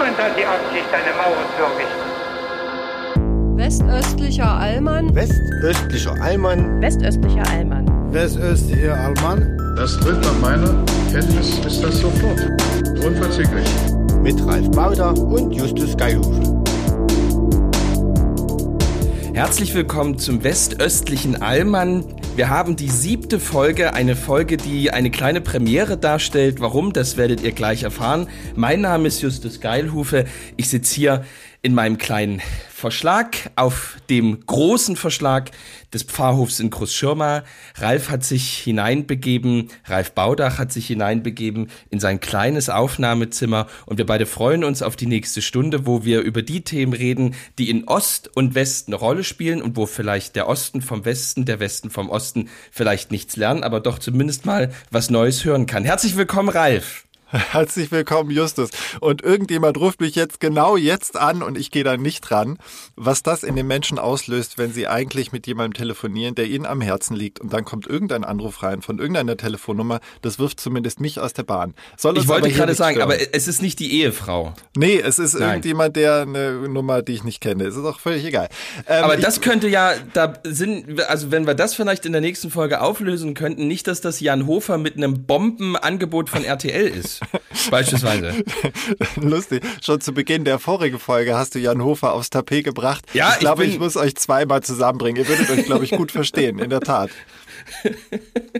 Niemand hat die Absicht, eine Mauer zu errichten. Westöstlicher Allmann. Westöstlicher Allmann. Westöstlicher Allmann. Westöstlicher Allmann. Das tritt nach meiner Kenntnis ist das sofort. Unverzüglich. Mit Ralf Bauder und Justus Geilhufe. Herzlich willkommen zum westöstlichen Allmann. Wir haben die siebte Folge, eine Folge, die eine kleine Premiere darstellt. Warum, das werdet ihr gleich erfahren. Mein Name ist Justus Geilhufe. Ich sitze hier in meinem kleinen Verschlag auf dem großen Verschlag des Pfarrhofs in Großschirma. Ralf hat sich hineinbegeben, Ralf Baudach hat sich hineinbegeben in sein kleines Aufnahmezimmer und wir beide freuen uns auf die nächste Stunde, wo wir über die Themen reden, die in Ost und Westen eine Rolle spielen und wo vielleicht der Osten vom Westen, der Westen vom Osten vielleicht nichts lernen, aber doch zumindest mal was Neues hören kann. Herzlich willkommen, Ralf. Herzlich willkommen, Justus. Und irgendjemand ruft mich jetzt genau jetzt an und ich gehe da nicht dran, was das in den Menschen auslöst, wenn sie eigentlich mit jemandem telefonieren, der ihnen am Herzen liegt und dann kommt irgendein Anruf rein von irgendeiner Telefonnummer, das wirft zumindest mich aus der Bahn. Soll ich wollte gerade sagen, stören. aber es ist nicht die Ehefrau. Nee, es ist Nein. irgendjemand, der eine Nummer, die ich nicht kenne. Es ist auch völlig egal. Ähm, aber das könnte ja, da sind, also wenn wir das vielleicht in der nächsten Folge auflösen könnten, nicht, dass das Jan Hofer mit einem Bombenangebot von RTL ist. Beispielsweise. Lustig. Schon zu Beginn der vorigen Folge hast du Jan Hofer aufs Tapet gebracht. Ja, ich glaube, ich, ich muss euch zweimal zusammenbringen. Ihr würdet euch, glaube ich, gut verstehen, in der Tat.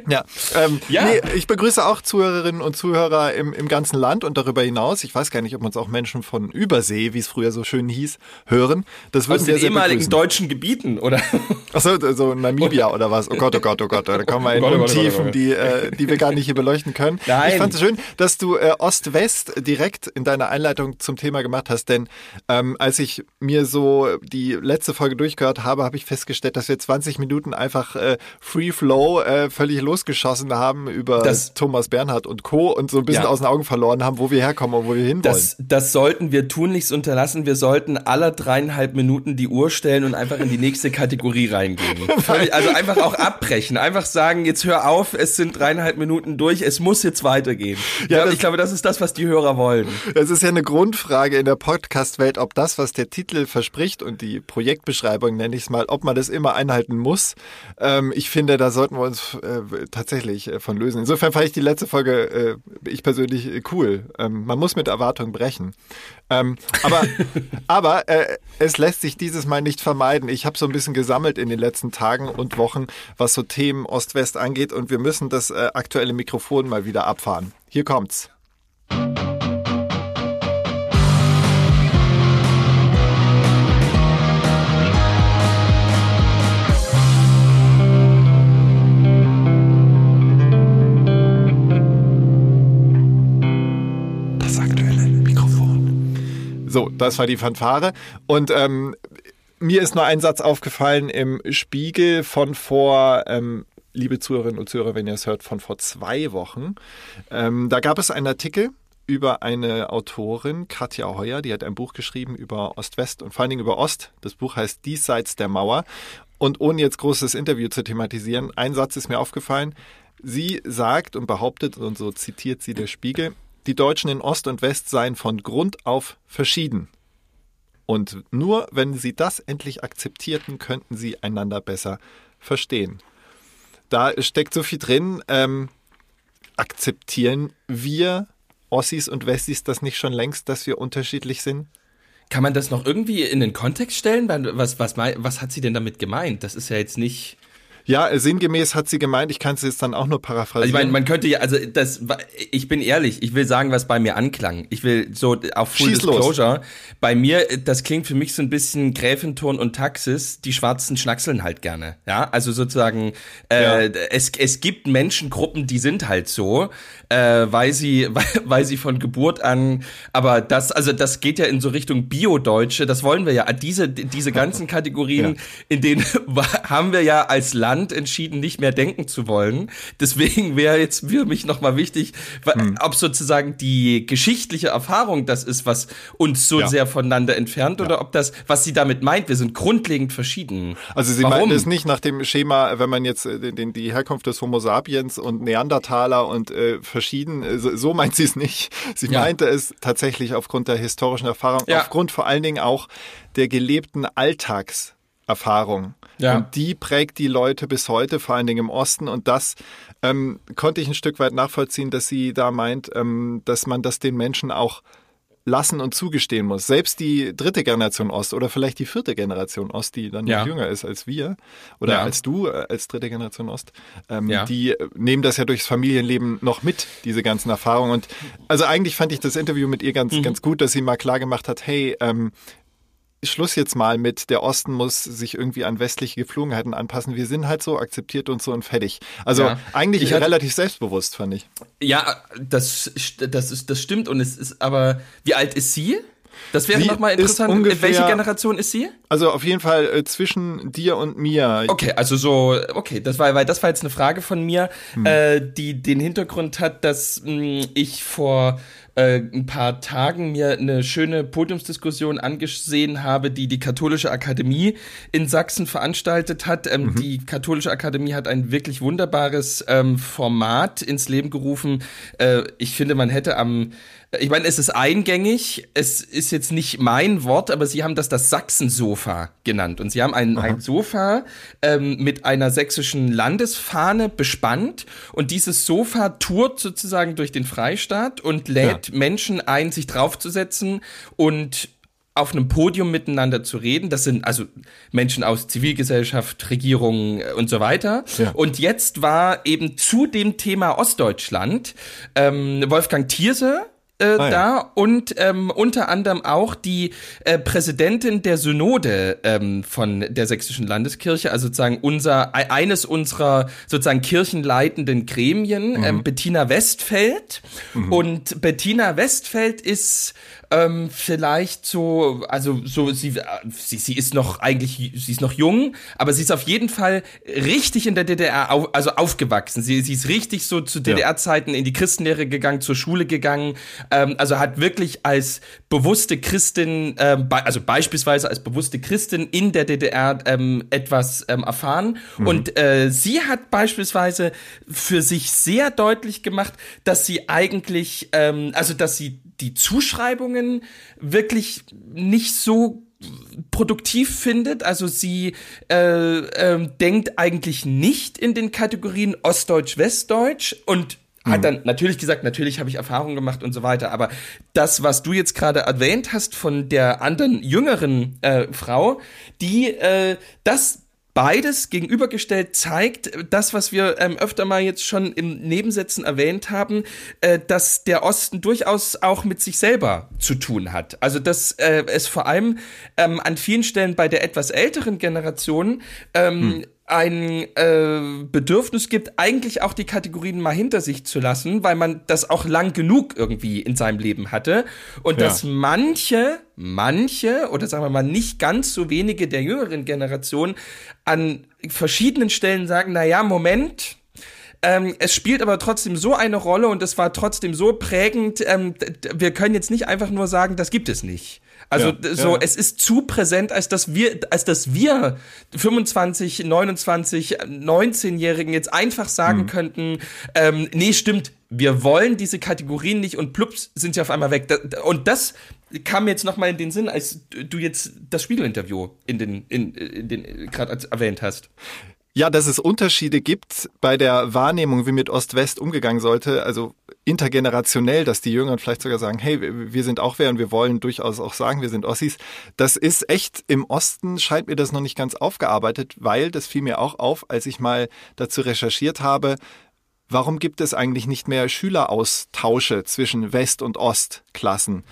Ja, ähm, ja. Nee, ich begrüße auch Zuhörerinnen und Zuhörer im, im ganzen Land und darüber hinaus. Ich weiß gar nicht, ob uns auch Menschen von Übersee, wie es früher so schön hieß, hören. Das würden Aus wir den ehemaligen begrüßen. deutschen Gebieten, oder? Achso, so Namibia oder was? Oh Gott, oh Gott, oh Gott. Da kommen wir in oh Untiefen, oh die, äh, die wir gar nicht hier beleuchten können. Nein. Ich fand es schön, dass du äh, Ost-West direkt in deiner Einleitung zum Thema gemacht hast, denn ähm, als ich mir so die letzte Folge durchgehört habe, habe ich festgestellt, dass wir 20 Minuten einfach äh, Free Flow äh, völlig losgeschossen haben über das, Thomas Bernhard und Co. und so ein bisschen ja. aus den Augen verloren haben, wo wir herkommen und wo wir hinwollen. Das, das sollten wir tunlichst unterlassen. Wir sollten alle dreieinhalb Minuten die Uhr stellen und einfach in die nächste Kategorie reingehen. Völlig, also einfach auch abbrechen. Einfach sagen, jetzt hör auf, es sind dreieinhalb Minuten durch, es muss jetzt weitergehen. Ja, ich, glaube, ich glaube, das ist das, was die Hörer wollen. Es ist ja eine Grundfrage in der Podcast-Welt, ob das, was der Titel verspricht und die Projektbeschreibung, nenne ich es mal, ob man das immer einhalten muss. Ähm, ich finde, da sollten wir uns äh, tatsächlich äh, von lösen. Insofern fand ich die letzte Folge, äh, ich persönlich, äh, cool. Ähm, man muss mit Erwartungen brechen. Ähm, aber aber äh, es lässt sich dieses Mal nicht vermeiden. Ich habe so ein bisschen gesammelt in den letzten Tagen und Wochen, was so Themen Ost-West angeht und wir müssen das äh, aktuelle Mikrofon mal wieder abfahren. Hier kommt's. So, das war die Fanfare. Und ähm, mir ist nur ein Satz aufgefallen im Spiegel von vor, ähm, liebe Zuhörerinnen und Zuhörer, wenn ihr es hört, von vor zwei Wochen. Ähm, da gab es einen Artikel über eine Autorin, Katja Heuer, die hat ein Buch geschrieben über Ost-West und vor allen Dingen über Ost. Das Buch heißt Diesseits der Mauer. Und ohne jetzt großes Interview zu thematisieren, ein Satz ist mir aufgefallen. Sie sagt und behauptet, und so zitiert sie der Spiegel, die Deutschen in Ost und West seien von Grund auf verschieden. Und nur wenn sie das endlich akzeptierten, könnten sie einander besser verstehen. Da steckt so viel drin. Ähm, akzeptieren wir Ossis und Wessis das nicht schon längst, dass wir unterschiedlich sind? Kann man das noch irgendwie in den Kontext stellen? Was, was, was hat sie denn damit gemeint? Das ist ja jetzt nicht. Ja, sinngemäß hat sie gemeint, ich kann es jetzt dann auch nur paraphrasieren. Also ich meine, man könnte ja, also das, ich bin ehrlich, ich will sagen, was bei mir anklang. Ich will so auf Full Schieß Disclosure. Los. Bei mir, das klingt für mich so ein bisschen Gräfenton und Taxis, die Schwarzen schnackseln halt gerne. Ja, also sozusagen, äh, ja. es, es gibt Menschengruppen, die sind halt so, äh, weil sie, weil, weil sie von Geburt an, aber das, also das geht ja in so Richtung Bio-Deutsche, das wollen wir ja. Diese, diese ganzen Kategorien, ja. in denen haben wir ja als Land Land entschieden, nicht mehr denken zu wollen. Deswegen wäre jetzt für mich nochmal wichtig, hm. ob sozusagen die geschichtliche Erfahrung das ist, was uns so ja. sehr voneinander entfernt, ja. oder ob das, was sie damit meint, wir sind grundlegend verschieden. Also sie meint es nicht nach dem Schema, wenn man jetzt äh, den, die Herkunft des Homo sapiens und Neandertaler und äh, verschieden, äh, so, so meint sie es nicht. Sie ja. meinte es tatsächlich aufgrund der historischen Erfahrung, aufgrund vor allen Dingen auch der gelebten Alltagserfahrung. Ja. Und die prägt die Leute bis heute, vor allen Dingen im Osten. Und das ähm, konnte ich ein Stück weit nachvollziehen, dass sie da meint, ähm, dass man das den Menschen auch lassen und zugestehen muss. Selbst die dritte Generation Ost oder vielleicht die vierte Generation Ost, die dann ja. noch jünger ist als wir oder ja. als du äh, als dritte Generation Ost, ähm, ja. die nehmen das ja durchs Familienleben noch mit, diese ganzen Erfahrungen. Und also eigentlich fand ich das Interview mit ihr ganz, mhm. ganz gut, dass sie mal klar gemacht hat, hey, ähm, Schluss jetzt mal mit, der Osten muss sich irgendwie an westliche Geflogenheiten anpassen. Wir sind halt so, akzeptiert uns so und fertig. Also ja. eigentlich ich relativ selbstbewusst, fand ich. Ja, das, das, ist, das stimmt und es ist aber, wie alt ist sie? Das wäre nochmal interessant. Ungefähr, Welche Generation ist sie? Also auf jeden Fall äh, zwischen dir und mir. Okay, also so, okay, das war, weil das war jetzt eine Frage von mir, hm. äh, die den Hintergrund hat, dass mh, hm, ich vor äh, ein paar Tagen mir eine schöne Podiumsdiskussion angesehen habe, die die Katholische Akademie in Sachsen veranstaltet hat. Ähm, mhm. Die Katholische Akademie hat ein wirklich wunderbares ähm, Format ins Leben gerufen. Äh, ich finde, man hätte am ich meine, es ist eingängig, es ist jetzt nicht mein Wort, aber sie haben das das Sachsensofa genannt. Und sie haben ein, ein Sofa ähm, mit einer sächsischen Landesfahne bespannt. Und dieses Sofa tourt sozusagen durch den Freistaat und lädt ja. Menschen ein, sich draufzusetzen und auf einem Podium miteinander zu reden. Das sind also Menschen aus Zivilgesellschaft, Regierung und so weiter. Ja. Und jetzt war eben zu dem Thema Ostdeutschland ähm, Wolfgang Thierse, äh, ah, ja. da und ähm, unter anderem auch die äh, Präsidentin der Synode ähm, von der sächsischen Landeskirche, also sozusagen unser eines unserer sozusagen kirchenleitenden Gremien, mhm. ähm, Bettina Westfeld. Mhm. Und Bettina Westfeld ist ähm, vielleicht so, also so sie, sie, sie ist noch eigentlich, sie ist noch jung, aber sie ist auf jeden Fall richtig in der DDR, auf, also aufgewachsen. Sie, sie ist richtig so zu DDR-Zeiten in die Christenlehre gegangen, zur Schule gegangen, ähm, also hat wirklich als bewusste Christin, ähm, be also beispielsweise als bewusste Christin in der DDR ähm, etwas ähm, erfahren. Mhm. Und äh, sie hat beispielsweise für sich sehr deutlich gemacht, dass sie eigentlich, ähm, also dass sie die Zuschreibungen wirklich nicht so produktiv findet. Also sie äh, äh, denkt eigentlich nicht in den Kategorien Ostdeutsch, Westdeutsch und hat mhm. dann natürlich gesagt, natürlich habe ich Erfahrungen gemacht und so weiter, aber das, was du jetzt gerade erwähnt hast von der anderen jüngeren äh, Frau, die äh, das beides gegenübergestellt zeigt, das, was wir ähm, öfter mal jetzt schon im Nebensätzen erwähnt haben, äh, dass der Osten durchaus auch mit sich selber zu tun hat. Also dass äh, es vor allem ähm, an vielen Stellen bei der etwas älteren Generation ähm, hm ein äh, Bedürfnis gibt, eigentlich auch die Kategorien mal hinter sich zu lassen, weil man das auch lang genug irgendwie in seinem Leben hatte. Und ja. dass manche, manche oder sagen wir mal nicht ganz so wenige der jüngeren Generation an verschiedenen Stellen sagen, na ja, Moment, ähm, es spielt aber trotzdem so eine Rolle und es war trotzdem so prägend. Ähm, wir können jetzt nicht einfach nur sagen, das gibt es nicht. Also ja, so, ja. es ist zu präsent, als dass wir, als dass wir 25, 29, 19-Jährigen jetzt einfach sagen mhm. könnten, ähm, nee, stimmt, wir wollen diese Kategorien nicht und plups sind sie auf einmal weg. Und das kam mir jetzt nochmal in den Sinn, als du jetzt das Spiegelinterview in den, in, in den gerade erwähnt hast. Ja, dass es Unterschiede gibt bei der Wahrnehmung, wie mit Ost-West umgegangen sollte, also intergenerationell, dass die Jüngeren vielleicht sogar sagen, hey, wir sind auch wer und wir wollen durchaus auch sagen, wir sind Ossis. Das ist echt, im Osten scheint mir das noch nicht ganz aufgearbeitet, weil, das fiel mir auch auf, als ich mal dazu recherchiert habe, warum gibt es eigentlich nicht mehr Schüleraustausche zwischen West- und Ostklassen?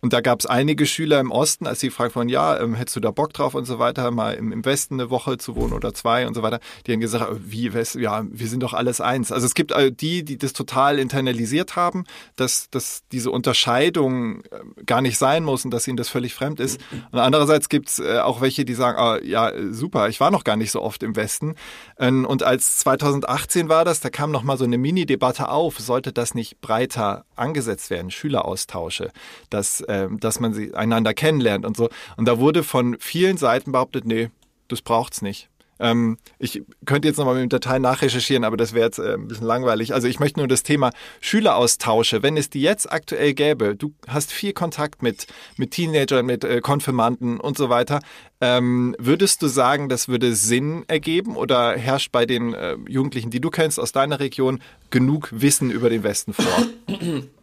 Und da gab es einige Schüler im Osten, als sie gefragt wurden, ja, ähm, hättest du da Bock drauf und so weiter, mal im, im Westen eine Woche zu wohnen oder zwei und so weiter, die haben gesagt, äh, wie, West, ja, wir sind doch alles eins. Also es gibt äh, die, die das total internalisiert haben, dass, dass diese Unterscheidung äh, gar nicht sein muss und dass ihnen das völlig fremd ist. Und andererseits gibt's äh, auch welche, die sagen, ah, ja, super, ich war noch gar nicht so oft im Westen. Ähm, und als 2018 war das, da kam noch mal so eine Mini-Debatte auf, sollte das nicht breiter angesetzt werden, Schüleraustausche, dass, äh, dass man sie einander kennenlernt und so. Und da wurde von vielen Seiten behauptet, nee, das braucht's nicht. Ähm, ich könnte jetzt nochmal mit dem Datei nachrecherchieren, aber das wäre jetzt äh, ein bisschen langweilig. Also ich möchte nur das Thema Schüleraustausche, wenn es die jetzt aktuell gäbe, du hast viel Kontakt mit, mit Teenagern, mit äh, Konfirmanden und so weiter, ähm, würdest du sagen, das würde Sinn ergeben oder herrscht bei den äh, Jugendlichen, die du kennst aus deiner Region, genug Wissen über den Westen vor?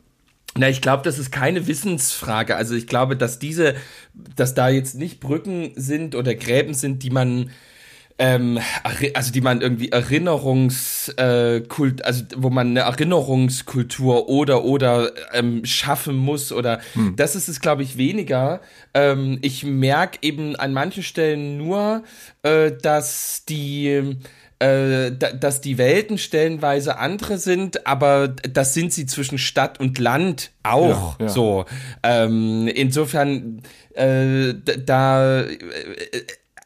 Na, ich glaube, das ist keine Wissensfrage. Also ich glaube, dass diese, dass da jetzt nicht Brücken sind oder Gräben sind, die man ähm, also die man irgendwie Erinnerungskult, äh, also wo man eine Erinnerungskultur oder oder ähm, schaffen muss oder hm. das ist es, glaube ich, weniger. Ähm, ich merke eben an manchen Stellen nur, äh, dass die äh, dass die Welten stellenweise andere sind, aber das sind sie zwischen Stadt und Land auch ja, ja. so. Ähm, insofern äh, da äh,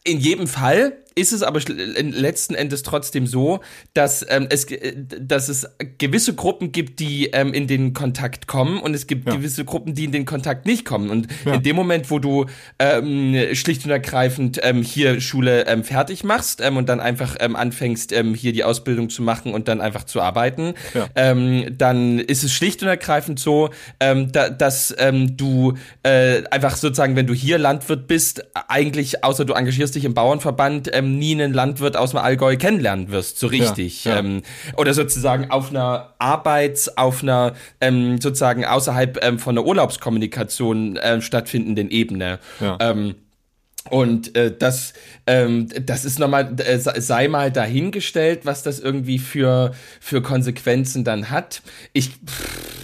in jedem Fall ist es aber letzten Endes trotzdem so, dass, ähm, es, äh, dass es gewisse Gruppen gibt, die ähm, in den Kontakt kommen und es gibt ja. gewisse Gruppen, die in den Kontakt nicht kommen. Und ja. in dem Moment, wo du ähm, schlicht und ergreifend ähm, hier Schule ähm, fertig machst ähm, und dann einfach ähm, anfängst, ähm, hier die Ausbildung zu machen und dann einfach zu arbeiten, ja. ähm, dann ist es schlicht und ergreifend so, ähm, da, dass ähm, du äh, einfach sozusagen, wenn du hier Landwirt bist, eigentlich, außer du engagierst dich im Bauernverband, ähm, nie einen Landwirt aus dem Allgäu kennenlernen wirst, so richtig. Ja, ja. Ähm, oder sozusagen auf einer Arbeits-, auf einer ähm, sozusagen außerhalb ähm, von der Urlaubskommunikation äh, stattfindenden Ebene. Ja. Ähm, und äh, das, ähm, das ist nochmal, äh, sei mal dahingestellt, was das irgendwie für, für Konsequenzen dann hat. Ich. Pff,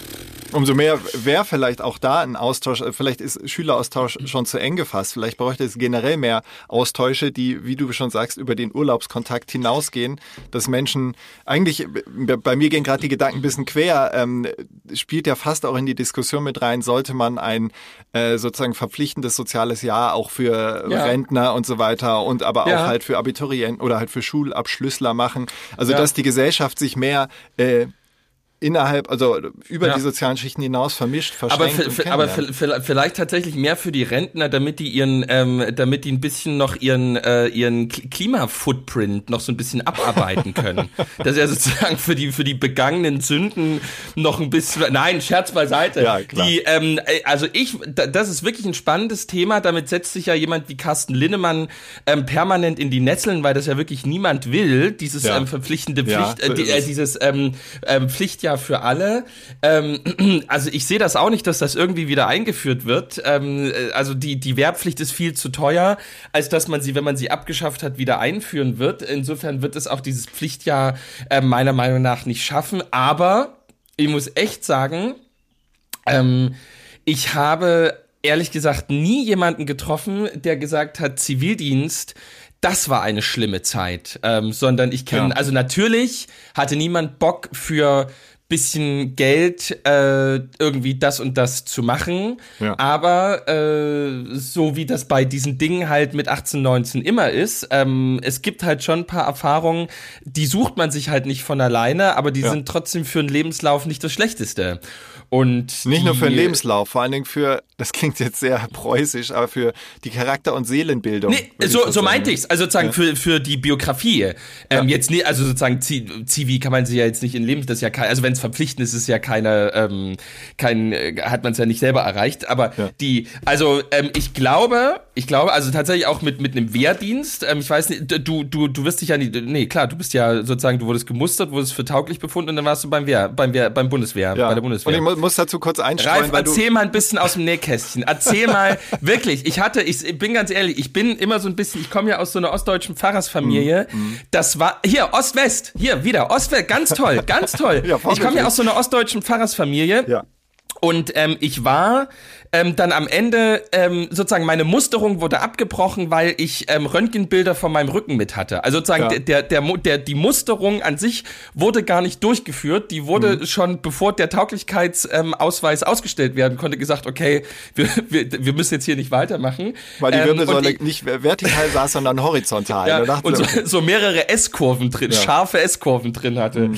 Umso mehr wäre vielleicht auch da ein Austausch, äh, vielleicht ist Schüleraustausch schon zu eng gefasst. Vielleicht bräuchte es generell mehr Austausche, die, wie du schon sagst, über den Urlaubskontakt hinausgehen, dass Menschen, eigentlich, bei mir gehen gerade die Gedanken ein bisschen quer, ähm, spielt ja fast auch in die Diskussion mit rein, sollte man ein äh, sozusagen verpflichtendes soziales Jahr auch für ja. Rentner und so weiter und aber ja. auch halt für Abiturienten oder halt für Schulabschlüssler machen. Also ja. dass die Gesellschaft sich mehr äh, innerhalb, also über ja. die sozialen Schichten hinaus vermischt, verschränkt. Aber, aber vielleicht tatsächlich mehr für die Rentner, damit die ihren, ähm, damit die ein bisschen noch ihren, äh, ihren Klimafootprint noch so ein bisschen abarbeiten können. Dass er sozusagen für die, für die begangenen Sünden noch ein bisschen, nein, Scherz beiseite. Ja, klar. Die, ähm, äh, also ich, das ist wirklich ein spannendes Thema. Damit setzt sich ja jemand wie Carsten Linnemann ähm, permanent in die Nesseln, weil das ja wirklich niemand will, dieses ja. ähm, verpflichtende Pflicht, ja, so äh, die, äh, dieses ähm, ähm, Pflicht ja für alle. Ähm, also ich sehe das auch nicht, dass das irgendwie wieder eingeführt wird. Ähm, äh, also die, die Wehrpflicht ist viel zu teuer, als dass man sie, wenn man sie abgeschafft hat, wieder einführen wird. Insofern wird es auch dieses Pflichtjahr äh, meiner Meinung nach nicht schaffen. Aber ich muss echt sagen, ähm, ich habe ehrlich gesagt nie jemanden getroffen, der gesagt hat, Zivildienst das war eine schlimme Zeit, ähm, sondern ich kenne, ja. also natürlich hatte niemand Bock für bisschen Geld äh, irgendwie das und das zu machen. Ja. Aber äh, so wie das bei diesen Dingen halt mit 18, 19 immer ist, ähm, es gibt halt schon ein paar Erfahrungen, die sucht man sich halt nicht von alleine, aber die ja. sind trotzdem für einen Lebenslauf nicht das Schlechteste. Und nicht nur für den Lebenslauf, vor allen Dingen für, das klingt jetzt sehr preußisch, aber für die Charakter- und Seelenbildung. Nee, so, so meinte ich's. Also sozusagen ja. für, für die Biografie. Ähm, ja. Jetzt nie, also sozusagen Zivi kann man sich ja jetzt nicht in Lebens, das ist ja kein, also wenn es verpflichtend ist, ist es ja keine, ähm, kein, äh, hat man es ja nicht selber erreicht. Aber ja. die, also ähm, ich glaube, ich glaube, also tatsächlich auch mit, mit einem Wehrdienst, ähm, ich weiß nicht, du, du, du wirst dich ja nicht, nee, klar, du bist ja sozusagen, du wurdest gemustert, wurdest für tauglich befunden und dann warst du beim Wehr, beim Wehr, beim Bundeswehr, bei der Bundeswehr muss dazu kurz einstreuen. Ralf, erzähl mal ein bisschen aus dem Nähkästchen. Erzähl mal, wirklich, ich hatte, ich bin ganz ehrlich, ich bin immer so ein bisschen, ich komme ja aus so einer ostdeutschen Pfarrersfamilie. Mhm. Das war, hier, Ost-West, hier, wieder, Ost-West, ganz toll, ganz toll. ja, ich komme ja aus so einer ostdeutschen Pfarrersfamilie. Ja. Und ähm, ich war ähm, dann am Ende ähm, sozusagen meine Musterung wurde abgebrochen, weil ich ähm, Röntgenbilder von meinem Rücken mit hatte. Also sozusagen Ja. der, der, der, der, die Musterung an sich wurde gar nicht durchgeführt. Die wurde Mhm. schon bevor der Tauglichkeitsausweis ähm, ausgestellt werden konnte, gesagt, okay, wir, wir, wir müssen jetzt hier nicht weitermachen. Weil die Ähm, Wirbelsäule ich- nicht vertikal saß, sondern horizontal. ja, und so, so mehrere S-Kurven drin, Ja. Mhm, scharfe S-Kurven drin hatte.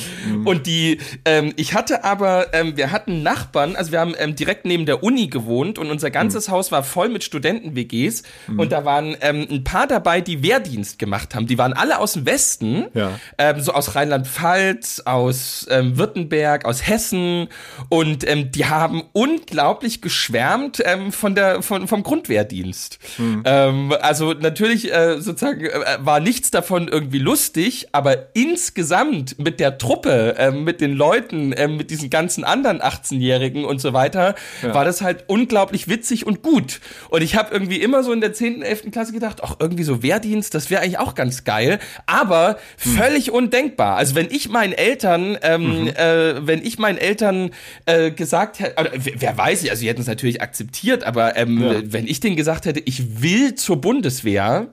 Und die, ähm, ich hatte aber, wir hatten Nachbarn, also wir haben direkt neben der Uni gewohnt und unser ganzes Mhm. Haus war voll mit Studenten-WGs und da waren ähm, ein paar dabei, die Wehrdienst gemacht haben. Die waren alle aus dem Westen, Ja. ähm, so aus Rheinland-Pfalz, aus ähm, Württemberg, aus Hessen und ähm, die haben unglaublich geschwärmt ähm, von der von vom Grundwehrdienst. Ähm, also natürlich äh, sozusagen äh, war nichts davon irgendwie lustig, aber insgesamt mit der Truppe, ähm, mit den Leuten, mit diesen ganzen anderen 18-Jährigen und so weiter, war das halt unglaublich witzig und gut. Und ich habe irgendwie immer so in der 10., 11. Klasse gedacht, ach irgendwie so Wehrdienst, das wäre eigentlich auch ganz geil, aber völlig undenkbar. Also wenn ich meinen Eltern, ähm, äh, wenn ich meinen Eltern äh, gesagt hätte, oder wer, weiß ich, also die hätten es natürlich akzeptiert, aber ähm, Ja. wenn ich denen gesagt hätte, ich will zur Bundeswehr,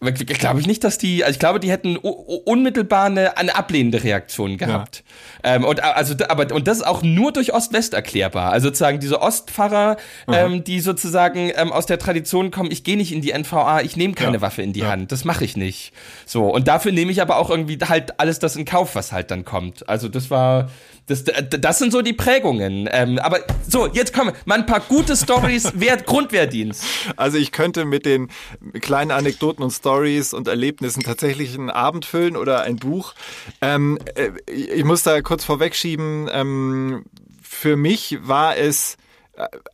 glaube ich nicht, dass die, also ich glaube, die hätten unmittelbar eine, eine ablehnende Reaktion gehabt. Ähm, und also, aber und das ist auch nur durch Ost-West erklärbar. Also sozusagen diese Ostpfarrer, ähm, die sozusagen ähm, aus der Tradition kommen, ich gehe nicht in die NVA, ich nehme keine Ja. Waffe in die Hand, das mache ich nicht. So und dafür nehme ich aber auch irgendwie halt alles das in Kauf, was halt dann kommt. Also das war das, das sind so die Prägungen. Ähm, aber so, jetzt kommen mal ein paar gute Stories, Wert, Grundwehrdienst. Also ich könnte mit den kleinen Anekdoten und Stories und Erlebnissen tatsächlich einen Abend füllen oder ein Buch. Ähm, äh, ich muss da kurz vorwegschieben, ähm, für mich war es,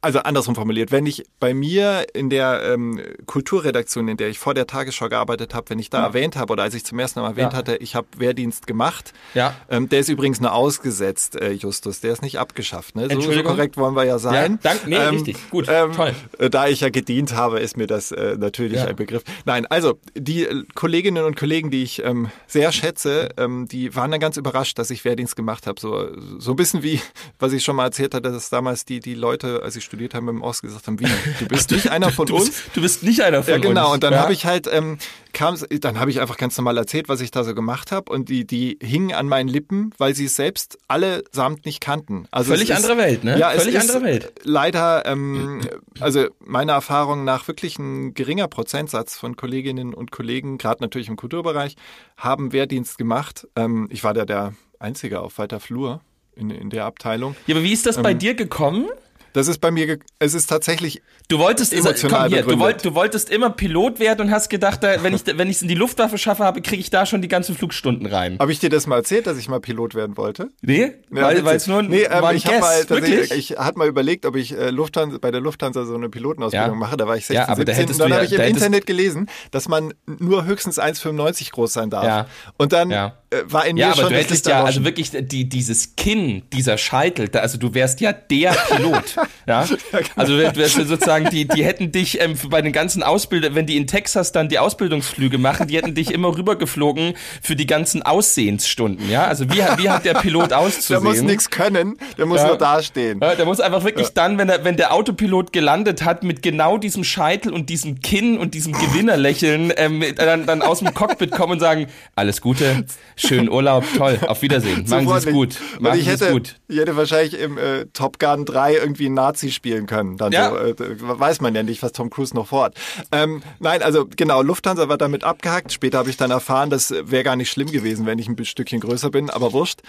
also andersrum formuliert, wenn ich bei mir in der ähm, Kulturredaktion, in der ich vor der Tagesschau gearbeitet habe, wenn ich da erwähnt habe oder als ich zum ersten Mal erwähnt Ja. hatte, ich habe Wehrdienst gemacht, Ja. ähm, der ist übrigens nur ausgesetzt, äh, Justus, der ist nicht abgeschafft. Ne? So, so korrekt wollen wir ja sein. Ja, dank- nee, richtig. Gut, toll. äh, Da ich ja gedient habe, ist mir das äh, natürlich Ja. ein Begriff. Nein, also die äh, Kolleginnen und Kollegen, die ich ähm, sehr schätze, ähm, die waren dann ganz überrascht, dass ich Wehrdienst gemacht habe. So, so ein bisschen wie, was ich schon mal erzählt hatte, dass damals die, die Leute, als ich studiert habe, im Ost gesagt haben, wie, du bist nicht einer von Du uns? bist, du bist nicht einer von Ja, genau. uns. Und dann ja? habe ich halt, ähm, kam, dann habe ich einfach ganz normal erzählt, was ich da so gemacht habe. Und die, die hingen an meinen Lippen, weil sie es selbst allesamt nicht kannten. Also Völlig ist, andere Welt, ne? Ja, Völlig es andere Welt. Leider, ähm, also meiner Erfahrung nach wirklich ein geringer Prozentsatz von Kolleginnen und Kollegen, gerade natürlich im Kulturbereich, haben Wehrdienst gemacht. Ähm, ich war da der Einzige auf weiter Flur. In, in der Abteilung. Ja, aber wie ist das Ähm, bei dir gekommen? Das ist bei mir, es ist tatsächlich Du wolltest emotional komm hier, du, wollt, du wolltest immer Pilot werden und hast gedacht, da, wenn ich wenn ich es in die Luftwaffe schaffe, habe, kriege ich da schon die ganzen Flugstunden rein. Habe ich dir das mal erzählt, dass ich mal Pilot werden wollte? Nee, Ja, weil es nur ein, nee, ähm, war ein ich hab Guess, mal wirklich. ich hatte mal überlegt, ob ich äh, Lufthansa, bei der Lufthansa so eine Pilotenausbildung Ja. mache. Da war ich 16, Ja, aber da 17 hättest und dann ja- habe ich im da Internet gelesen, dass man nur höchstens 1,95 groß sein darf. Ja. Und dann Ja. äh, war in ja, mir aber schon du hättest ja, also wirklich die, dieses Kinn, dieser Scheitel, da, also du wärst ja der Pilot. ja? genau. Also ja sozusagen, die, die hätten dich ähm, bei den ganzen Ausbildern, wenn die in Texas dann die Ausbildungsflüge machen, die hätten dich immer rübergeflogen für die ganzen Aussehensstunden. Ja, also wie, wie hat der Pilot der auszusehen? muss nichts können, der muss Ja. nur dastehen. Ja, der muss einfach wirklich dann, wenn, er, wenn der Autopilot gelandet hat, mit genau diesem Scheitel und diesem Kinn und diesem Gewinnerlächeln ähm, dann, dann aus dem Cockpit kommen und sagen, alles Gute, schönen Urlaub, toll, auf Wiedersehen, machen Sie es gut, machen ich Sie es hätte, gut. ich hätte wahrscheinlich im äh, Top Gun 3 irgendwie einen Nazi spielen können. Dann Ja. so, äh, weiß man ja nicht, was Tom Cruise noch vorhat. Ähm, nein, also genau, Lufthansa war damit abgehakt. Später habe ich dann erfahren, das wäre gar nicht schlimm gewesen, wenn ich ein Stückchen größer bin, aber wurscht.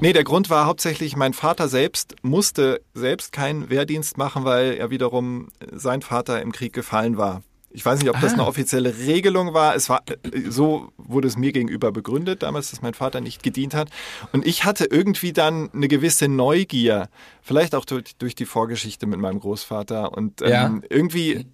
Nee, der Grund war hauptsächlich, mein Vater selbst musste selbst keinen Wehrdienst machen, weil er wiederum sein Vater im Krieg gefallen war. Ich weiß nicht, ob das Ah. eine offizielle Regelung war. Es war äh, so wurde es mir gegenüber begründet damals, dass mein Vater nicht gedient hat. Und ich hatte irgendwie dann eine gewisse Neugier, vielleicht auch durch, durch die Vorgeschichte mit meinem Großvater. Und ähm, Ja. irgendwie, äh,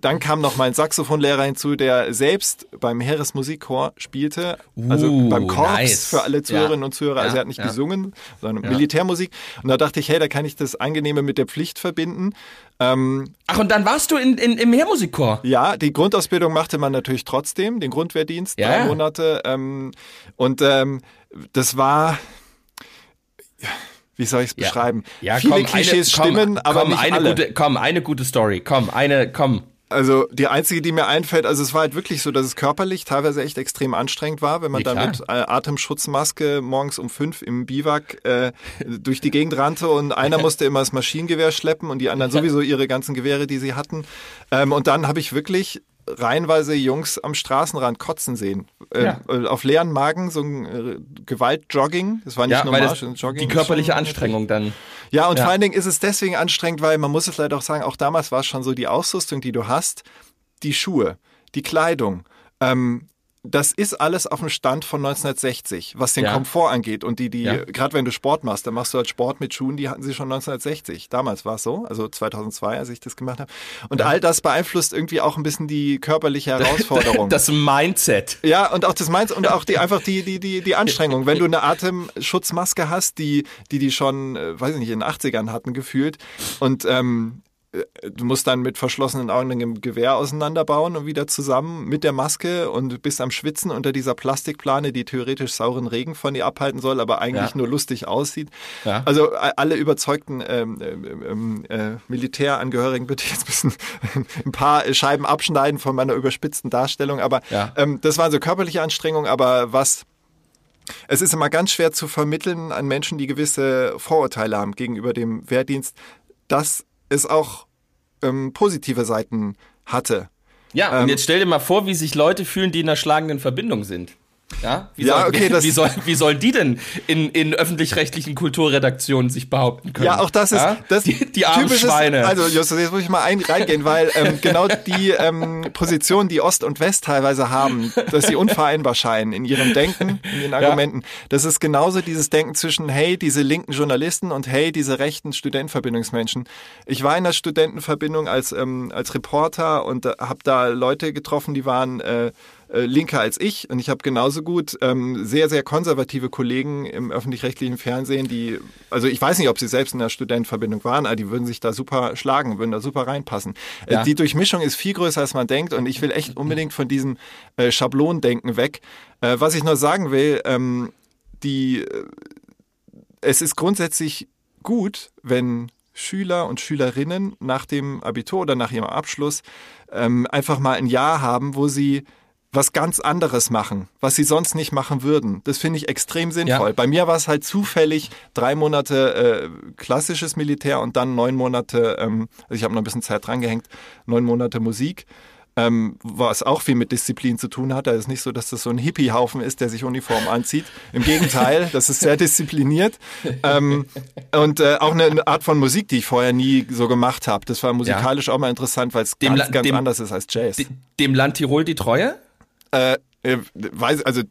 dann kam noch mein Saxophonlehrer hinzu, der selbst beim Heeresmusikchor spielte, also Uh, beim Korps nice. für alle Zuhörerinnen Ja. und Zuhörer. Also er hat nicht ja. gesungen, sondern Militärmusik. Und da dachte ich, hey, da kann ich das Angenehme mit der Pflicht verbinden. Ähm, Ach, und dann warst du in, in, im Meermusikchor. ja, die Grundausbildung machte man natürlich trotzdem, den Grundwehrdienst, Ja, drei ja. Monate. Ähm, und ähm, das war, wie soll ich es Ja. beschreiben? Ja, Viele komm, Klischees eine, stimmen, komm, aber komm, nicht eine alle. Gute, komm, eine gute Story. Komm, eine, komm. Also die einzige, die mir einfällt, also es war halt wirklich so, dass es körperlich teilweise echt extrem anstrengend war, wenn man Ja, dann klar. mit äh, Atemschutzmaske morgens um fünf im Biwak äh, durch die Gegend rannte und einer musste immer das Maschinengewehr schleppen und die anderen sowieso ihre ganzen Gewehre, die sie hatten. Ähm, und dann habe ich wirklich reihenweise Jungs am Straßenrand kotzen sehen. Äh, Ja. äh, Auf leeren Magen, so ein äh, Gewaltjogging. Das war nicht Ja, das, schon Jogging. die körperliche Anstrengung dann. ja, und Ja. vor allen Dingen ist es deswegen anstrengend, weil man muss es leider auch sagen, auch damals war es schon so, die Ausrüstung, die du hast, die Schuhe, die Kleidung, ähm, das ist alles auf dem Stand von 1960, was den Ja. Komfort angeht. Und die, die, Ja. gerade wenn du Sport machst, dann machst du halt Sport mit Schuhen, die hatten sie schon 1960. Damals war es so, also 2002, als ich das gemacht habe. Und all das beeinflusst irgendwie auch ein bisschen die körperliche Herausforderung. Das Mindset. Ja, und auch das meins und auch die einfach die die die die Anstrengung, wenn du eine Atemschutzmaske hast, die die die schon, äh, weiß ich nicht, in den 80ern hatten gefühlt und ähm, äh, Du musst dann mit verschlossenen Augen ein Gewehr auseinanderbauen und wieder zusammen mit der Maske und bist am Schwitzen unter dieser Plastikplane, die theoretisch sauren Regen von dir abhalten soll, aber eigentlich Ja. nur lustig aussieht. Ja. Also äh, alle überzeugten ähm, ähm, äh, Militärangehörigen bitte jetzt ein bisschen ein paar Scheiben abschneiden von meiner überspitzten Darstellung. Aber Ja. ähm, das waren so körperliche Anstrengungen, aber was es ist immer ganz schwer zu vermitteln an Menschen, die gewisse Vorurteile haben gegenüber dem Wehrdienst, dass es auch ähm, positive Seiten hatte. Ja, Ähm, und jetzt stell dir mal vor, wie sich Leute fühlen, die in einer schlagenden Verbindung sind. Ja, wie, Ja, soll, okay, wie, wie, soll, wie sollen die denn in, in öffentlich-rechtlichen Kulturredaktionen sich behaupten können? Ja, auch das ist Ja? das die, die armen Schweine. Also Justus, jetzt muss ich mal ein, reingehen, weil ähm, genau die ähm, Position, die Ost und West teilweise haben, dass sie unvereinbar scheinen in ihrem Denken, in ihren Argumenten. Das ist genauso dieses Denken zwischen hey diese linken Journalisten und hey diese rechten Studentenverbindungsmenschen. Ich war in der Studentenverbindung als ähm, als Reporter und äh, habe da Leute getroffen, die waren äh, äh, linker als ich und ich habe genauso gut ähm, sehr, sehr konservative Kollegen im öffentlich-rechtlichen Fernsehen, die, also ich weiß nicht, ob sie selbst in der Studentenverbindung waren, aber die würden sich da super schlagen, würden da super reinpassen. Ja. Äh, die Durchmischung ist viel größer, als man denkt und ich will echt unbedingt von diesem äh, Schablondenken weg. Äh, was ich nur sagen will, ähm, die, äh, es ist grundsätzlich gut, wenn Schüler und Schülerinnen nach dem Abitur oder nach ihrem Abschluss ähm, einfach mal ein Jahr haben, wo sie was ganz anderes machen, was sie sonst nicht machen würden. Das finde ich extrem sinnvoll. Ja. Bei mir war es halt zufällig drei Monate äh, klassisches Militär und dann neun Monate, ähm, also ich habe noch ein bisschen Zeit drangehängt, neun Monate Musik. Ähm, was auch viel mit Disziplin zu tun hat. Da ist nicht so, dass das so ein Hippie-Haufen ist, der sich Uniform anzieht. Im Gegenteil, das ist sehr diszipliniert. Ähm, und äh, auch eine, Art von Musik, die ich vorher nie so gemacht habe. Das war musikalisch auch mal interessant, weil es ganz, La- ganz dem- anders ist als Jazz. De- Dem Land Tirol die Treue? Äh, äh, weiß, also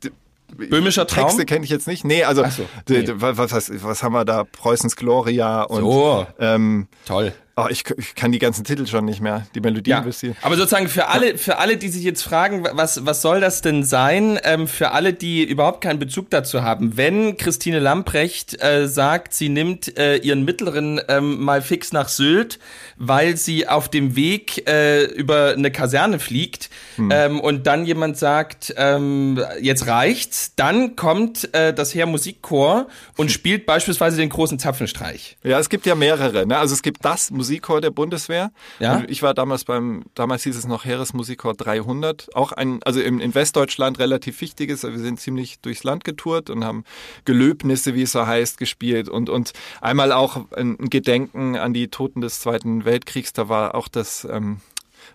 Böhmischer Traum? Texte kenne ich jetzt nicht. Nee, also so, nee. was, was, was haben wir da? Preußens Gloria und So. ähm, Toll. Oh, ich, ich kann die ganzen Titel schon nicht mehr. Die Melodien Ja, wisst ihr. aber sozusagen für alle, für alle, die sich jetzt fragen, was, was soll das denn sein, ähm, für alle, die überhaupt keinen Bezug dazu haben, wenn Christine Lamprecht äh, sagt, sie nimmt äh, ihren Mittleren ähm, mal fix nach Sylt, weil sie auf dem Weg äh, über eine Kaserne fliegt ähm, und dann jemand sagt, ähm, jetzt reicht's, dann kommt äh, das Heer Musikchor und spielt beispielsweise den großen Zapfenstreich. Ja, es gibt ja mehrere. Ne? Also es gibt das Musikchor der Bundeswehr. Ja. Also ich war damals beim, damals hieß es noch Heeresmusikchor 300. Auch ein, also in, in Westdeutschland relativ wichtiges. Wir sind ziemlich durchs Land getourt und haben Gelöbnisse, wie es so heißt, gespielt und und einmal auch ein ein Gedenken an die Toten des Zweiten Weltkriegs. Da war auch das ähm,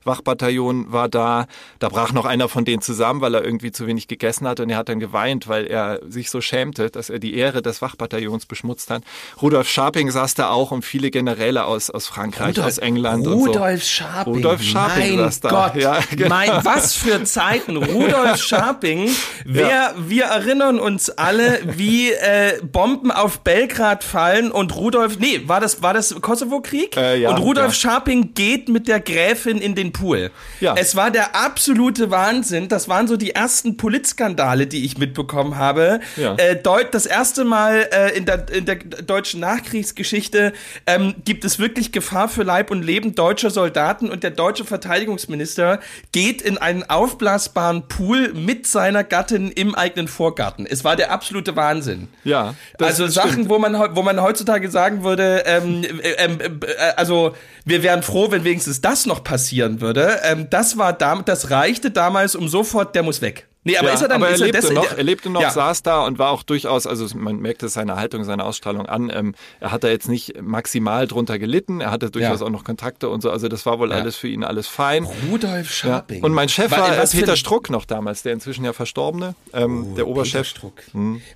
Wachbataillon war da. Da brach noch einer von denen zusammen, weil er irgendwie zu wenig gegessen hat und er hat dann geweint, weil er sich so schämte, dass er die Ehre des Wachbataillons beschmutzt hat. Rudolf Scharping saß da auch und viele Generäle aus, aus Frankreich, aus England und so. Rudolf Scharping. Rudolf Scharping mein saß da. Gott, Ja, genau. mein, was für Zeiten. Rudolf Scharping. Wer, Wir erinnern uns alle, wie äh, Bomben auf Belgrad fallen und Rudolf, nee, war das, war das Kosovo-Krieg? Äh, ja, und Rudolf ja. Scharping geht mit der Gräfin in den Pool. Ja. Es war der absolute Wahnsinn. Das waren so die ersten Politskandale, die ich mitbekommen habe. Ja. Äh, das erste Mal äh, in, der, in der deutschen Nachkriegsgeschichte ähm, gibt es wirklich Gefahr für Leib und Leben deutscher Soldaten und der deutsche Verteidigungsminister geht in einen aufblasbaren Pool mit seiner Gattin im eigenen Vorgarten. Es war der absolute Wahnsinn. Ja, also stimmt. Sachen, wo man, wo man heutzutage sagen würde, ähm, äh, ähm, äh, also wir wären froh, wenn wenigstens das noch passieren würde. Ähm, das war dam das reichte damals, um sofort, der muss weg. Nee, aber ja, ist er dann aber er ist lebte des- noch, er lebte noch, ja. saß da und war auch durchaus, also man merkte seine Haltung, seine Ausstrahlung an. Ähm, er hat da jetzt nicht maximal drunter gelitten, er hatte durchaus Ja. auch noch Kontakte und so, also das war wohl alles für ihn alles fein. Rudolf. Scharping. Und mein Chef Wa- war äh, was für Peter Struck noch damals, der inzwischen ja verstorbene, ähm, der Oberchef. Peter Struck.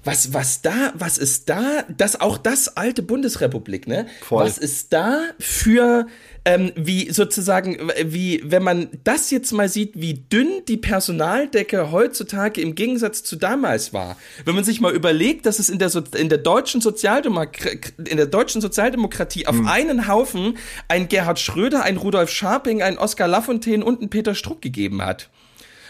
Was, was da, was ist da, das auch das alte Bundesrepublik, ne? Voll. Was ist da für, ähm, wie sozusagen, wie, wenn man das jetzt mal sieht, wie dünn die Personaldecke heutzutage im Gegensatz zu damals war. Wenn man sich mal überlegt, dass es in der, so in der deutschen Sozialdemokratie, in der deutschen Sozialdemokratie auf einen Haufen ein Gerhard Schröder, ein Rudolf Scharping, ein Oskar Lafontaine und einen Peter Struck gegeben hat.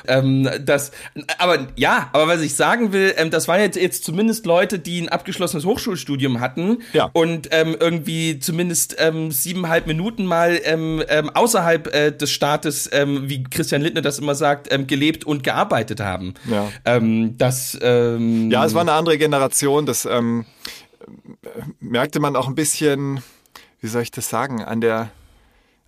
Ähm, das, aber ja, aber was ich sagen will, ähm, das waren jetzt, jetzt zumindest Leute, die ein abgeschlossenes Hochschulstudium hatten Ja. und ähm, irgendwie zumindest ähm, siebeneinhalb Minuten mal ähm, ähm, außerhalb äh, des Staates, ähm, wie Christian Lindner das immer sagt, ähm, gelebt und gearbeitet haben. Ja. Ähm, das, ähm, Ja, es war eine andere Generation, das ähm, merkte man auch ein bisschen, wie soll ich das sagen, an der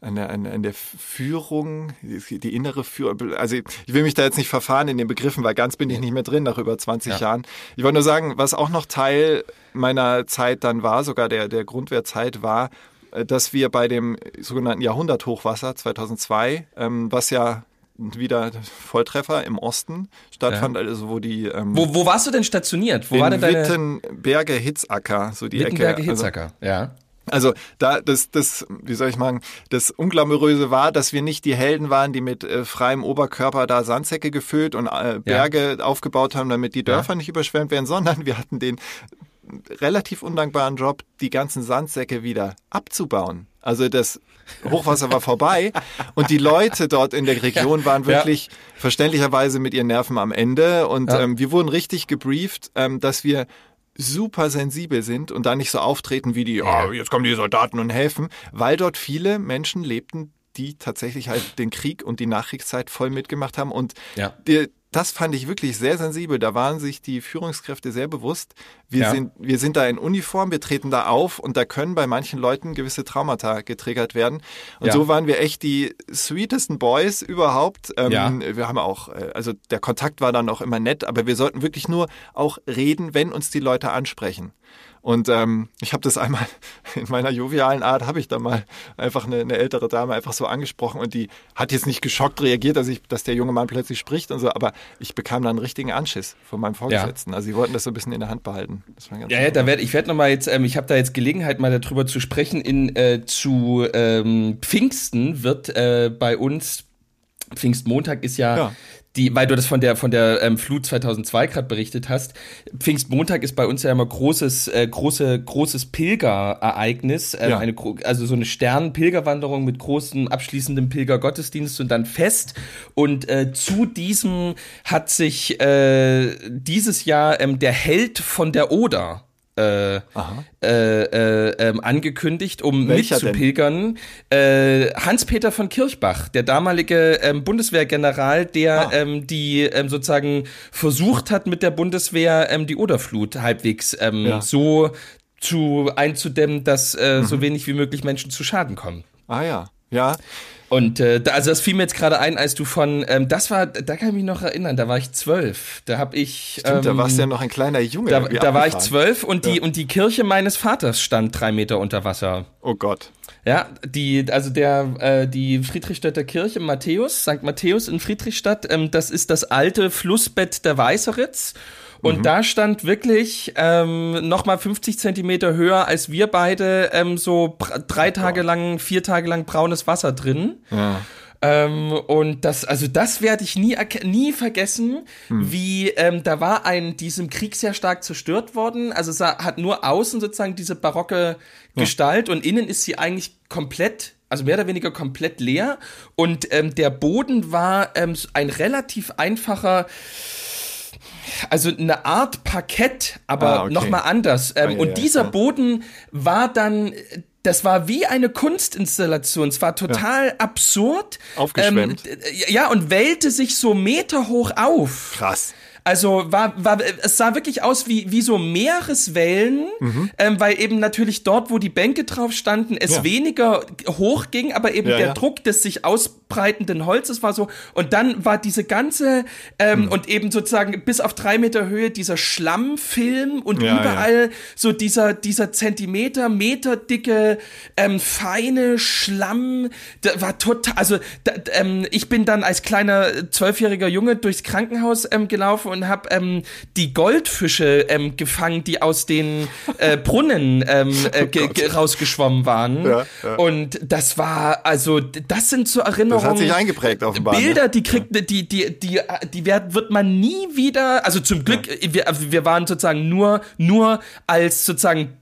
an der, an, an der Führung, die, innere Führung, also ich will mich da jetzt nicht verfahren in den Begriffen, weil ganz bin ich nicht mehr drin nach über 20 Ja. Jahren. Ich wollte nur sagen, was auch noch Teil meiner Zeit dann war, sogar der, der Grundwehrzeit war, äh, dass wir bei dem sogenannten Jahrhunderthochwasser 2002, ähm, was ja wieder Volltreffer im Osten stattfand, also wo die ähm, wo, wo warst du denn stationiert? Wo in war denn deine Wittenberge Hitzacker, so die Wittenberge Ecke. Hitzacker? ja. Also, da das das wie soll ich sagen, das unglamouröse war, dass wir nicht die Helden waren, die mit äh, freiem Oberkörper da Sandsäcke gefüllt und äh, Berge aufgebaut haben, damit die Dörfer nicht überschwemmt werden, sondern wir hatten den relativ undankbaren Job, die ganzen Sandsäcke wieder abzubauen. Also das Hochwasser war vorbei und die Leute dort in der Region waren Ja. wirklich verständlicherweise mit ihren Nerven am Ende und Ja. ähm, wir wurden richtig gebrieft, ähm, dass wir super sensibel sind und da nicht so auftreten wie die, ja, jetzt kommen die Soldaten und helfen, weil dort viele Menschen lebten, die tatsächlich halt den Krieg und die Nachkriegszeit voll mitgemacht haben und Ja. die, das fand ich wirklich sehr sensibel. Da waren sich die Führungskräfte sehr bewusst. Wir, Ja. sind, wir sind da in Uniform, wir treten da auf und da können bei manchen Leuten gewisse Traumata getriggert werden. Und Ja. so waren wir echt die sweetesten Boys überhaupt. Ähm, Ja. Wir haben auch, äh, also der Kontakt war dann auch immer nett, aber wir sollten wirklich nur auch reden, wenn uns die Leute ansprechen. Und ähm, ich habe das einmal in meiner jovialen Art, habe ich da mal einfach eine, eine ältere Dame einfach so angesprochen und die hat jetzt nicht geschockt reagiert, dass, ich, dass der junge Mann plötzlich spricht und so, aber ich bekam dann einen richtigen Anschiss von meinem Vorgesetzten. Also sie wollten das so ein bisschen in der Hand behalten. Das war ganz Ja, ja, da werd, ich werde nochmal jetzt, ähm, ich habe da jetzt Gelegenheit, mal darüber zu sprechen. In äh, zu ähm, Pfingsten wird äh, bei uns Pfingstmontag ist ja, Ja. Die, weil du das von der von der ähm, Flut 2002 gerade berichtet hast. Pfingstmontag ist bei uns ja immer großes äh, große großes Pilgerereignis, äh, Ja. eine also so eine Sternenpilgerwanderung mit großem abschließendem Pilgergottesdienst und dann Fest. Und äh, zu diesem hat sich äh, dieses Jahr ähm, der Held von der Oder äh, äh, äh, ähm, angekündigt, um Welcher mitzupilgern. Äh, Hans-Peter von Kirchbach, der damalige ähm, Bundeswehrgeneral, der Ah. ähm, die ähm, sozusagen versucht hat, mit der Bundeswehr ähm, die Oderflut halbwegs ähm, Ja. so zu einzudämmen, dass äh, Mhm. so wenig wie möglich Menschen zu Schaden kommen. Ah ja, ja. Und äh, da, also das fiel mir jetzt gerade ein, als du von, ähm, das war, da kann ich mich noch erinnern, da war ich zwölf. Da habe ich. Stimmt, da ähm, warst du ja noch ein kleiner Junge. da, da war ich zwölf und die, und die Kirche meines Vaters stand drei Meter unter Wasser. Oh Gott. Ja, die, also der, äh, die Friedrichstädter Kirche, Matthäus, St. Matthäus in Friedrichstadt, ähm, das ist das alte Flussbett der Weißeritz. Und da stand wirklich ähm, nochmal 50 Zentimeter höher als wir beide ähm, so drei Tage lang, vier Tage lang braunes Wasser drin. Ja. Ähm, und das, also das werde ich nie, nie vergessen, wie ähm, da war ein diesem Krieg sehr stark zerstört worden. Also es hat nur außen sozusagen diese barocke Gestalt und innen ist sie eigentlich komplett also mehr oder weniger komplett leer und ähm, der Boden war ähm, ein relativ einfacher also eine Art Parkett, aber Ah, okay. noch mal anders. Ähm, Ah, ja, und ja, dieser ja. Boden war dann das war wie eine Kunstinstallation. Es war total absurd. Aufgeschwemmt. Ähm, ja, und wellte sich so meterhoch auf. Krass. Also war, war, es sah wirklich aus wie, wie so Meereswellen, ähm, weil eben natürlich dort, wo die Bänke drauf standen, es Ja. weniger hoch ging, aber eben Ja, der ja. Druck des sich ausbreitenden Holzes war so. Und dann war diese ganze, ähm, und eben sozusagen bis auf drei Meter Höhe dieser Schlammfilm und überall so dieser, dieser Zentimeter, Meter dicke, ähm, feine Schlamm. Da war total, also da, ähm, ich bin dann als kleiner äh, zwölfjähriger Junge durchs Krankenhaus ähm, gelaufen und habe ähm, die Goldfische ähm, gefangen, die aus den äh, Brunnen ähm, äh, ge ge rausgeschwommen waren. Oh Ja, ja. Und das war, also das sind so Erinnerungen. Das hat sich eingeprägt offenbar. ne? Bilder, die kriegt, die, die, die, die werd, wird man nie wieder, also zum Glück, wir, wir waren sozusagen nur, nur als sozusagen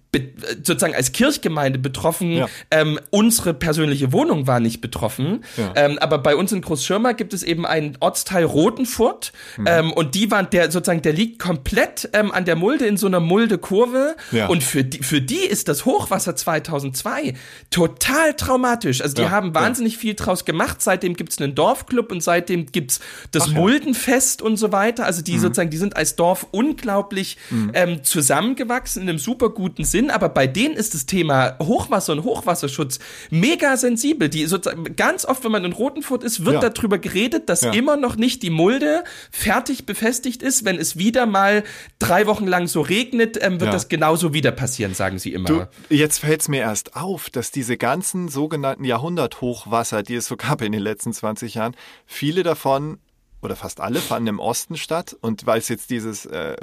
sozusagen als Kirchgemeinde betroffen. Ja. Ähm, unsere persönliche Wohnung war nicht betroffen. Ja. Ähm, aber bei uns in Großschirma gibt es eben einen Ortsteil Rotenfurt. Mhm. Ähm, und die waren der sozusagen, der liegt komplett ähm, an der Mulde in so einer Muldekurve. Ja. Und für die, für die ist das Hochwasser 2002 total traumatisch. Also die haben wahnsinnig viel draus gemacht. Seitdem gibt's einen Dorfclub und seitdem gibt's das Ach. Mhm. Muldenfest und so weiter. Also die sozusagen, die sind als Dorf unglaublich ähm, zusammengewachsen in einem super guten Sinn. Aber bei denen ist das Thema Hochwasser und Hochwasserschutz mega sensibel. Die sozusagen ganz oft, wenn man in Rotenfurt ist, wird Ja. darüber geredet, dass Ja. immer noch nicht die Mulde fertig befestigt ist. Wenn es wieder mal drei Wochen lang so regnet, ähm, wird Ja. das genauso wieder passieren, sagen sie immer. Du, jetzt fällt es mir erst auf, dass diese ganzen sogenannten Jahrhunderthochwasser, die es so gab in den letzten 20 Jahren, viele davon oder fast alle fanden im Osten statt. Und weil es jetzt dieses äh,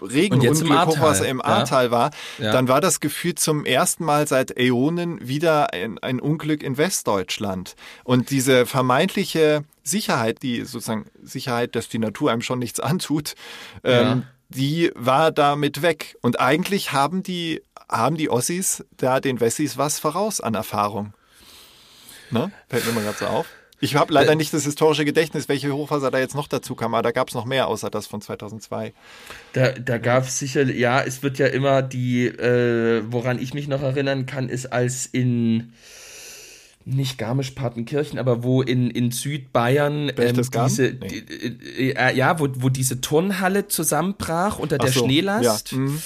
Regen Und jetzt und im Ahrtal, Hochwasser ja. War, Ja. dann war das gefühlt zum ersten Mal seit Äonen wieder ein, ein Unglück in Westdeutschland. Und diese vermeintliche Sicherheit, die sozusagen Sicherheit, dass die Natur einem schon nichts antut, ähm, Ja. die war damit weg. Und eigentlich haben die, haben die Ossis da den Wessis was voraus an Erfahrung. Ne? Fällt mir mal gerade so auf. Ich habe leider nicht das historische Gedächtnis, welche Hochwasser da jetzt noch dazu kam, aber da gab es noch mehr außer das von 2002. Da, da gab es sicher, ja, es wird ja immer die, äh, woran ich mich noch erinnern kann, ist als in nicht Garmisch-Partenkirchen, aber wo in, in Südbayern ähm, diese, Nee. die, äh, äh, ja, wo, wo diese Turnhalle zusammenbrach unter der Ach so, Schneelast. ja. Mhm.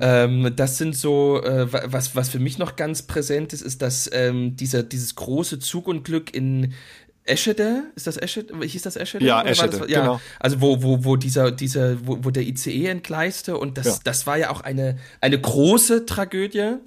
Ähm, das sind so, äh, wa- was, was für mich noch ganz präsent ist, ist, dass ähm, dieser, dieses große Zugunglück in Eschede, ist das Eschede? Hieß das Eschede? Ja, Eschede, ja, genau. also wo, wo, wo dieser, dieser, wo, wo der ICE entgleiste und das, Ja. das war ja auch eine, eine große Tragödie. Ja.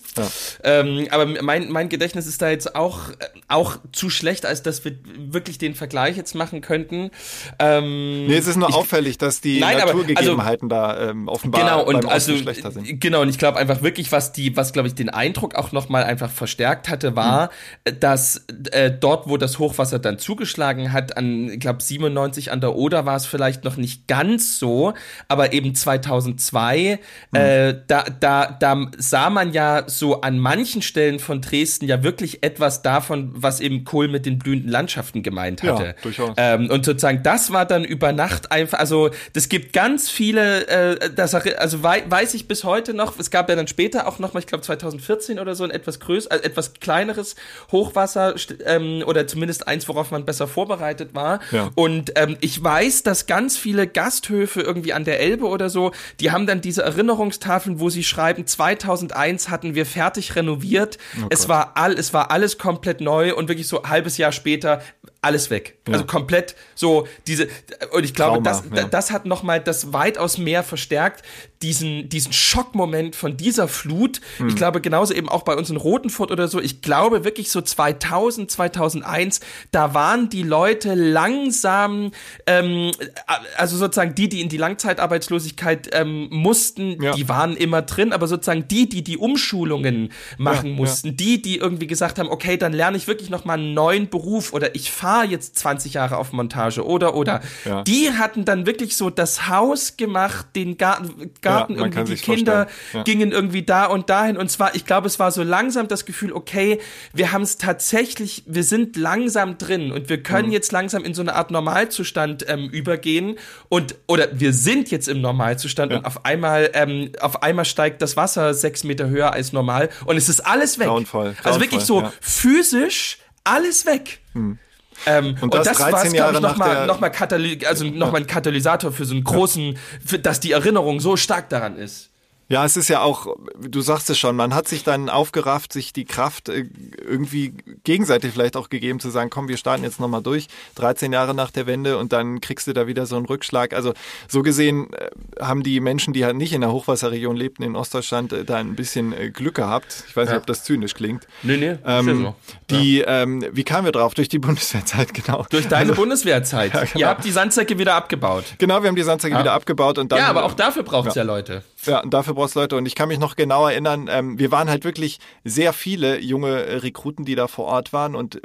Ähm, aber mein, mein Gedächtnis ist da jetzt auch, äh, auch zu schlecht, als dass wir wirklich den Vergleich jetzt machen könnten. Ähm, Nee, es ist nur ich- auffällig, dass die Nein, aber- Naturgegebenheiten da ähm, offenbar Genau, und also, schlechter sind. genau, und ich glaube einfach wirklich, was die, was glaube ich den Eindruck auch nochmal einfach verstärkt hatte, war, Mhm. dass äh, dort, wo das Hochwasser dann zugeschlagen hat, an, ich glaube 97 an der Oder war es vielleicht noch nicht ganz so, aber eben 2002, Mhm. äh, da, da, da sah man ja so an manchen Stellen von Dresden ja wirklich etwas davon, was eben Kohl mit den blühenden Landschaften gemeint Ja, hatte. durchaus. Ähm, und sozusagen, das war dann über Nacht einfach, also das gibt ganz viele, äh, das, also wei weiß ich bis heute noch, es gab ja dann später auch noch mal, ich glaube 2014 oder so, ein etwas größer, äh, etwas kleineres Hochwasser ähm, oder zumindest eins, worauf man besser vorbereitet war. Ja. Und ähm, ich weiß, dass ganz viele Gasthöfe irgendwie an der Elbe oder so, die haben dann diese Erinnerungstafeln, wo sie schreiben, 2001 hatten wir fertig renoviert, es war all, es war alles komplett neu und wirklich so ein halbes Jahr später alles weg. Also komplett so diese und ich glaube, Trauma, das, ja. das hat noch mal das weitaus mehr verstärkt diesen diesen Schockmoment von dieser Flut. Hm. Ich glaube genauso eben auch bei uns in Rotenfurt oder so. Ich glaube wirklich so 2000 2001 da waren die Leute langsam ähm, also sozusagen die die in die Langzeitarbeitslosigkeit ähm, mussten, Ja. die waren immer drin, aber sozusagen die die die Umschulungen machen Ja, mussten, die die irgendwie gesagt haben, okay, dann lerne ich wirklich noch mal einen neuen Beruf oder ich fahre Paar jetzt 20 Jahre auf Montage oder oder. Ja. Die hatten dann wirklich so das Haus gemacht, den Garten, Garten Ja, irgendwie, die Kinder. Ja. gingen irgendwie da und dahin und zwar, ich glaube, es war so langsam das Gefühl, okay, wir haben es tatsächlich, wir sind langsam drin und wir können Mhm. jetzt langsam in so eine Art Normalzustand ähm, übergehen und oder wir sind jetzt im Normalzustand und auf einmal ähm, auf einmal steigt das Wasser sechs Meter höher als normal und es ist alles weg. Grauenvoll, Also wirklich so grauenvoll, physisch alles weg. Ähm, und, das das, 13 war, glaube ich, nochmal noch mal Kataly also noch mal ein Katalysator für so einen großen, für, dass die Erinnerung so stark daran ist. Ja, es ist ja auch, du sagst es schon, man hat sich dann aufgerafft, sich die Kraft äh, irgendwie gegenseitig vielleicht auch gegeben, zu sagen, komm, wir starten jetzt nochmal durch, 13 Jahre nach der Wende und dann kriegst du da wieder so einen Rückschlag. Also so gesehen äh, haben die Menschen, die halt nicht in der Hochwasserregion lebten in Ostdeutschland, äh, da ein bisschen Glück gehabt. Ich weiß nicht, Ja. ob das zynisch klingt. Nee, nee, ist ja Ähm, so. Die, ähm, wie kamen wir drauf? Durch die Bundeswehrzeit, genau. Durch deine Bundeswehrzeit. Ja, genau. Ihr habt die Sandsäcke wieder abgebaut. Genau, wir haben die Sandsäcke wieder abgebaut und dann. ja, aber auch dafür braucht's ja. Leute. Ja, und dafür du Leute. Und ich kann mich noch genau erinnern, ähm, wir waren halt wirklich sehr viele junge äh, Rekruten, die da vor Ort waren und äh,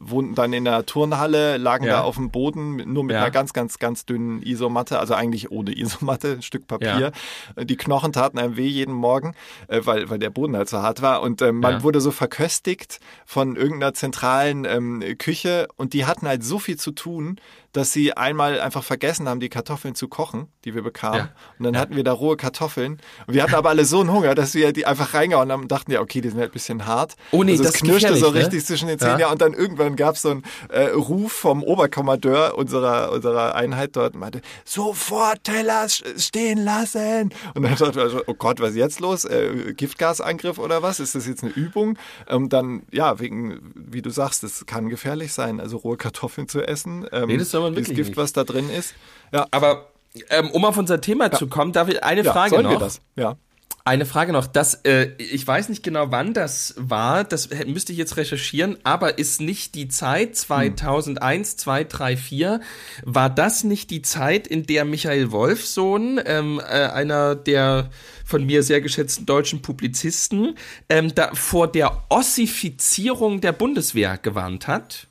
wohnten dann in der Turnhalle, lagen Ja. da auf dem Boden, nur mit Ja. einer ganz, ganz, ganz dünnen Isomatte, also eigentlich ohne Isomatte, ein Stück Papier. Äh, Die Knochen taten einem weh jeden Morgen, äh, weil, weil der Boden halt so hart war. Und ähm, man Ja. wurde so verköstigt von irgendeiner zentralen ähm, Küche und die hatten halt so viel zu tun, dass sie einmal einfach vergessen haben, die Kartoffeln zu kochen, die wir bekamen. Ja. Und dann hatten wir da rohe Kartoffeln. Und wir hatten aber alle so einen Hunger, dass wir die einfach reingehauen haben und dachten, ja, okay, die sind halt ein bisschen hart. Oh nee, also das es knirschte so ne? richtig zwischen den Zähnen. Ja. Und dann irgendwann gab es so einen äh, Ruf vom Oberkommandeur unserer, unserer Einheit dort und meinte, sofort Teller stehen lassen. Und dann dachten wir, so, oh Gott, was ist jetzt los? Äh, Giftgasangriff oder was? Ist das jetzt eine Übung? Ähm, dann, ja, wegen, wie du sagst, es kann gefährlich sein, also rohe Kartoffeln zu essen. Ähm, Nee, das soll man wirklich Gift, nicht. was da drin ist. Ja, Aber ähm, um auf unser Thema zu kommen, darf ich eine ja Frage noch. wir das? Ja. Eine Frage noch. Das, äh, ich weiß nicht genau, wann das war. Das müsste ich jetzt recherchieren. Aber ist nicht die Zeit 2001, 2, 3, 4, war das nicht die Zeit, in der Michael Wolfsohn, ähm, äh, einer der von mir sehr geschätzten deutschen Publizisten, ähm, da vor der Ossifizierung der Bundeswehr gewarnt hat?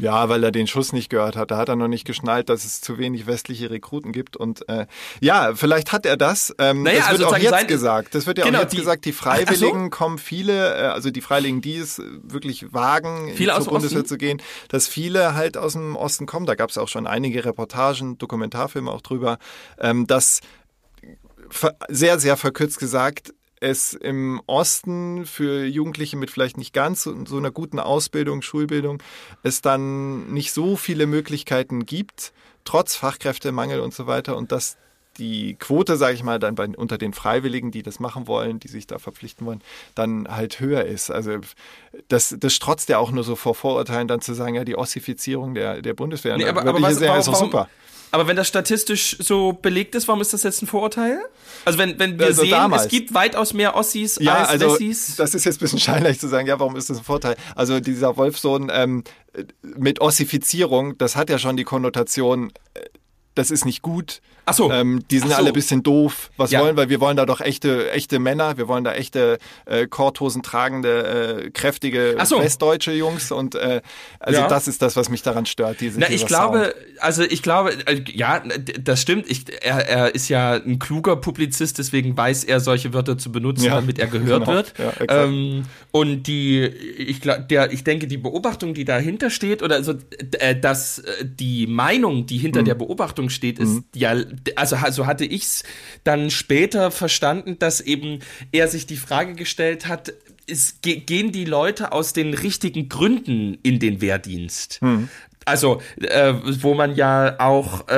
Ja, weil er den Schuss nicht gehört hat. Da hat er noch nicht geschnallt, dass es zu wenig westliche Rekruten gibt. Und äh, ja, vielleicht hat er das. Ähm, Naja, das also wird auch sozusagen jetzt sein- gesagt. Das wird ja Genau, auch jetzt die- gesagt, die Freiwilligen kommen viele, äh, also die Freiwilligen, die es wirklich wagen, Viele zur Bundeswehr zu gehen, dass viele halt aus dem Osten kommen. Da gab es auch schon einige Reportagen, Dokumentarfilme auch drüber, ähm, dass sehr, sehr verkürzt gesagt, es im Osten für Jugendliche mit vielleicht nicht ganz so, so einer guten Ausbildung, Schulbildung, es dann nicht so viele Möglichkeiten gibt, trotz Fachkräftemangel und so weiter und dass die Quote, sage ich mal, dann bei, unter den Freiwilligen, die das machen wollen, die sich da verpflichten wollen, dann halt höher ist. Also das, das strotzt ja auch nur so vor Vorurteilen, dann zu sagen, ja, die Ossifizierung der, der Bundeswehr. Nee, aber, aber was, sagen, warum, ist doch super. Aber wenn das statistisch so belegt ist, warum ist das jetzt ein Vorurteil? Also wenn, wenn wir Also sehen, damals. es gibt weitaus mehr Ossis Ja, als also Wessis. das ist jetzt ein bisschen scheinlich zu sagen, ja, warum ist das ein Vorteil? Also dieser Wolfsohn ähm, mit Ossifizierung, das hat ja schon die Konnotation, äh, das ist nicht gut. Ach so. Ähm, die sind so. alle ein bisschen doof. Was Ja. wollen wir? Wir wollen da doch echte, echte Männer. Wir wollen da echte äh, Korthosen tragende, äh, kräftige so. westdeutsche Jungs. Und äh, also Ja. das ist das, was mich daran stört. Diese, Na, ich glaube, Sound. also ich glaube, äh, ja, das stimmt. Ich, er, er ist ja ein kluger Publizist, deswegen weiß er, solche Wörter zu benutzen, Ja, damit er gehört genau. wird. Ähm, und die, ich glaube, der, ich denke, die Beobachtung, die dahinter steht, oder also, äh, dass äh, die Meinung, die Mhm. hinter der Beobachtung steht, ist ja, also so hatte ich's dann später verstanden, dass eben er sich die Frage gestellt hat, ge gehen die Leute aus den richtigen Gründen in den Wehrdienst? Also, äh, wo man ja auch, äh,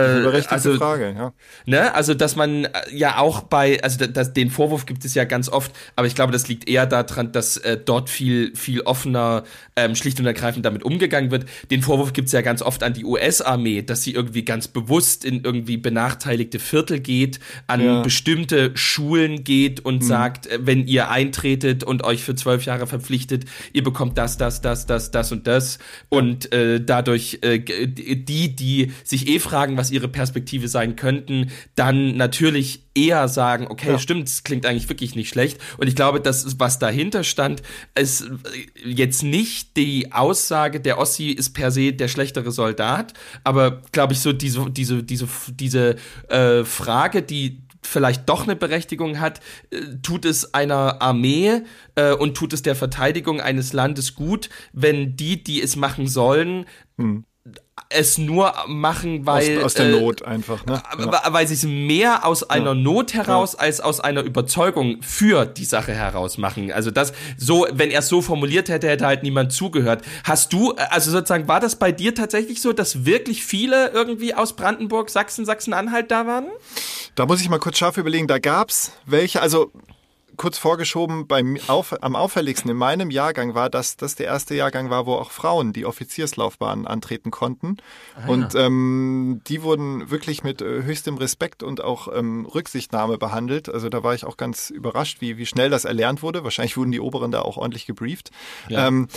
also, Frage, ja. ne, also dass man äh, ja auch bei, also da- das, den Vorwurf gibt es ja ganz oft, aber ich glaube, das liegt eher daran, dass äh, dort viel, viel offener, ähm, schlicht und ergreifend damit umgegangen wird. Den Vorwurf gibt es ja ganz oft an die US-Armee, dass sie irgendwie ganz bewusst in irgendwie benachteiligte Viertel geht, an Ja. Mhm. bestimmte Schulen geht und sagt, äh, wenn ihr eintretet und euch für zwölf Jahre verpflichtet, ihr bekommt das, das, das, das, das und das und äh, dadurch äh, die, die sich eh fragen, was ihre Perspektive sein könnten, dann natürlich eher sagen, okay, ja. stimmt, es klingt eigentlich wirklich nicht schlecht. Und ich glaube, das, was dahinter stand, ist jetzt nicht die Aussage, der Ossi ist per se der schlechtere Soldat, aber glaube ich, so diese, diese, diese, diese äh, Frage, die vielleicht doch eine Berechtigung hat, äh, tut es einer Armee äh, und tut es der Verteidigung eines Landes gut, wenn die, die es machen sollen, hm es nur machen, weil aus, aus der äh, Not einfach, ne? Ja. Weil sie es mehr aus einer ja. Not heraus ja. als aus einer Überzeugung für die Sache heraus machen. Also das so, wenn er es so formuliert hätte, hätte halt niemand zugehört. Hast du, also sozusagen, war das bei dir tatsächlich so, dass wirklich viele irgendwie aus Brandenburg, Sachsen, Sachsen-Anhalt da waren? Da muss ich mal kurz scharf überlegen. Da gab's welche, also kurz vorgeschoben, beim auf, am auffälligsten in meinem Jahrgang war, dass das der erste Jahrgang war, wo auch Frauen die Offizierslaufbahn antreten konnten. Ah, und ja. ähm, die wurden wirklich mit äh, höchstem Respekt und auch ähm, Rücksichtnahme behandelt. Also da war ich auch ganz überrascht, wie, wie schnell das erlernt wurde. Wahrscheinlich wurden die Oberen da auch ordentlich gebrieft. Ja. Ähm,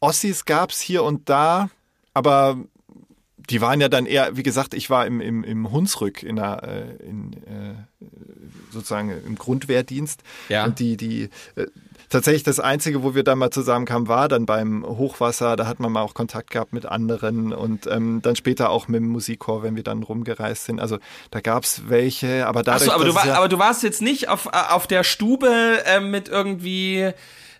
Ossis gab's hier und da, aber die waren ja dann eher, wie gesagt, ich war im, im, im Hunsrück in der, äh, in, äh, sozusagen im Grundwehrdienst. Ja. Und die, die, äh, tatsächlich das Einzige, wo wir da mal zusammenkamen, war dann beim Hochwasser. Da hat man mal auch Kontakt gehabt mit anderen und ähm, dann später auch mit dem Musikchor, wenn wir dann rumgereist sind. Also da gab's welche, aber dadurch. Achso, aber, du war, ja aber du warst jetzt nicht auf, äh, auf der Stube äh, mit irgendwie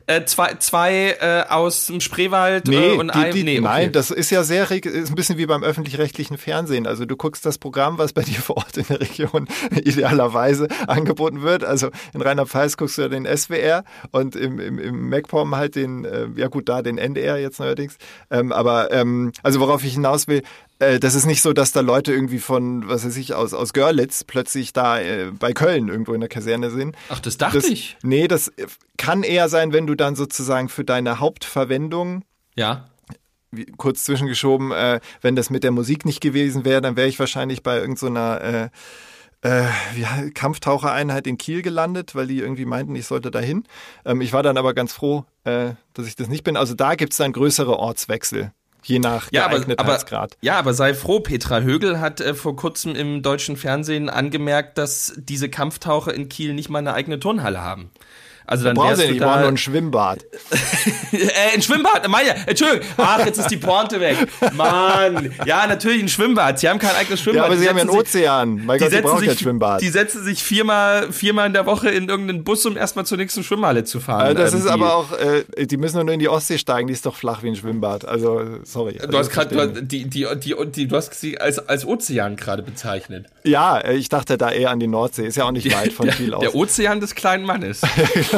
äh, zwei, zwei äh, aus dem Spreewald äh, nee, und ein. Die, nee, okay. Nein, das ist ja sehr, ist ein bisschen wie beim öffentlich-rechtlichen Fernsehen. Also du guckst das Programm, was bei dir vor Ort in der Region idealerweise angeboten wird. Also in Rheinland-Pfalz guckst du den SWR und im, im, im MacPom halt den, äh, ja gut, da den NDR jetzt neuerdings. Ähm, aber ähm, also worauf ich hinaus will, äh, das ist nicht so, dass da Leute irgendwie von, was weiß ich, aus, aus Görlitz plötzlich da äh, bei Köln irgendwo in der Kaserne sind. Ach, das dachte das, ich. Nee, das kann eher sein, wenn du dann sozusagen für deine Hauptverwendung ja wie, kurz zwischengeschoben, äh, wenn das mit der Musik nicht gewesen wäre, dann wäre ich wahrscheinlich bei irgendeiner so äh, äh, Kampftauchereinheit in Kiel gelandet, weil die irgendwie meinten, ich sollte dahin. Ähm, ich war dann aber ganz froh, äh, dass ich das nicht bin. Also da gibt es dann größere Ortswechsel je nach ja, Geeignetheitsgrad. Aber, aber, ja, aber sei froh, Petra Högel hat äh, vor kurzem im deutschen Fernsehen angemerkt, dass diese Kampftaucher in Kiel nicht mal eine eigene Turnhalle haben. Also dann brauchst du nicht, da, nur ein Schwimmbad. äh, ein Schwimmbad, Maja, Entschuldigung. Ach, jetzt ist die Pointe weg. Mann. Ja, natürlich ein Schwimmbad. Sie haben kein eigenes Schwimmbad. Ja, aber sie die haben ja einen Ozean. Mein Gott, sie brauchen kein Schwimmbad. Die setzen sich viermal, viermal in der Woche in irgendeinen Bus, um erstmal zur nächsten Schwimmhalle zu fahren. Also das ähm, ist aber auch, äh, die müssen nur in die Ostsee steigen, die ist doch flach wie ein Schwimmbad. Also, sorry. Du also, hast gerade, die, die, die, die, du hast sie als, als Ozean gerade bezeichnet. Ja, äh, ich dachte da eher an die Nordsee. Ist ja auch nicht weit von der, Kiel aus. Der Ozean des kleinen Mannes.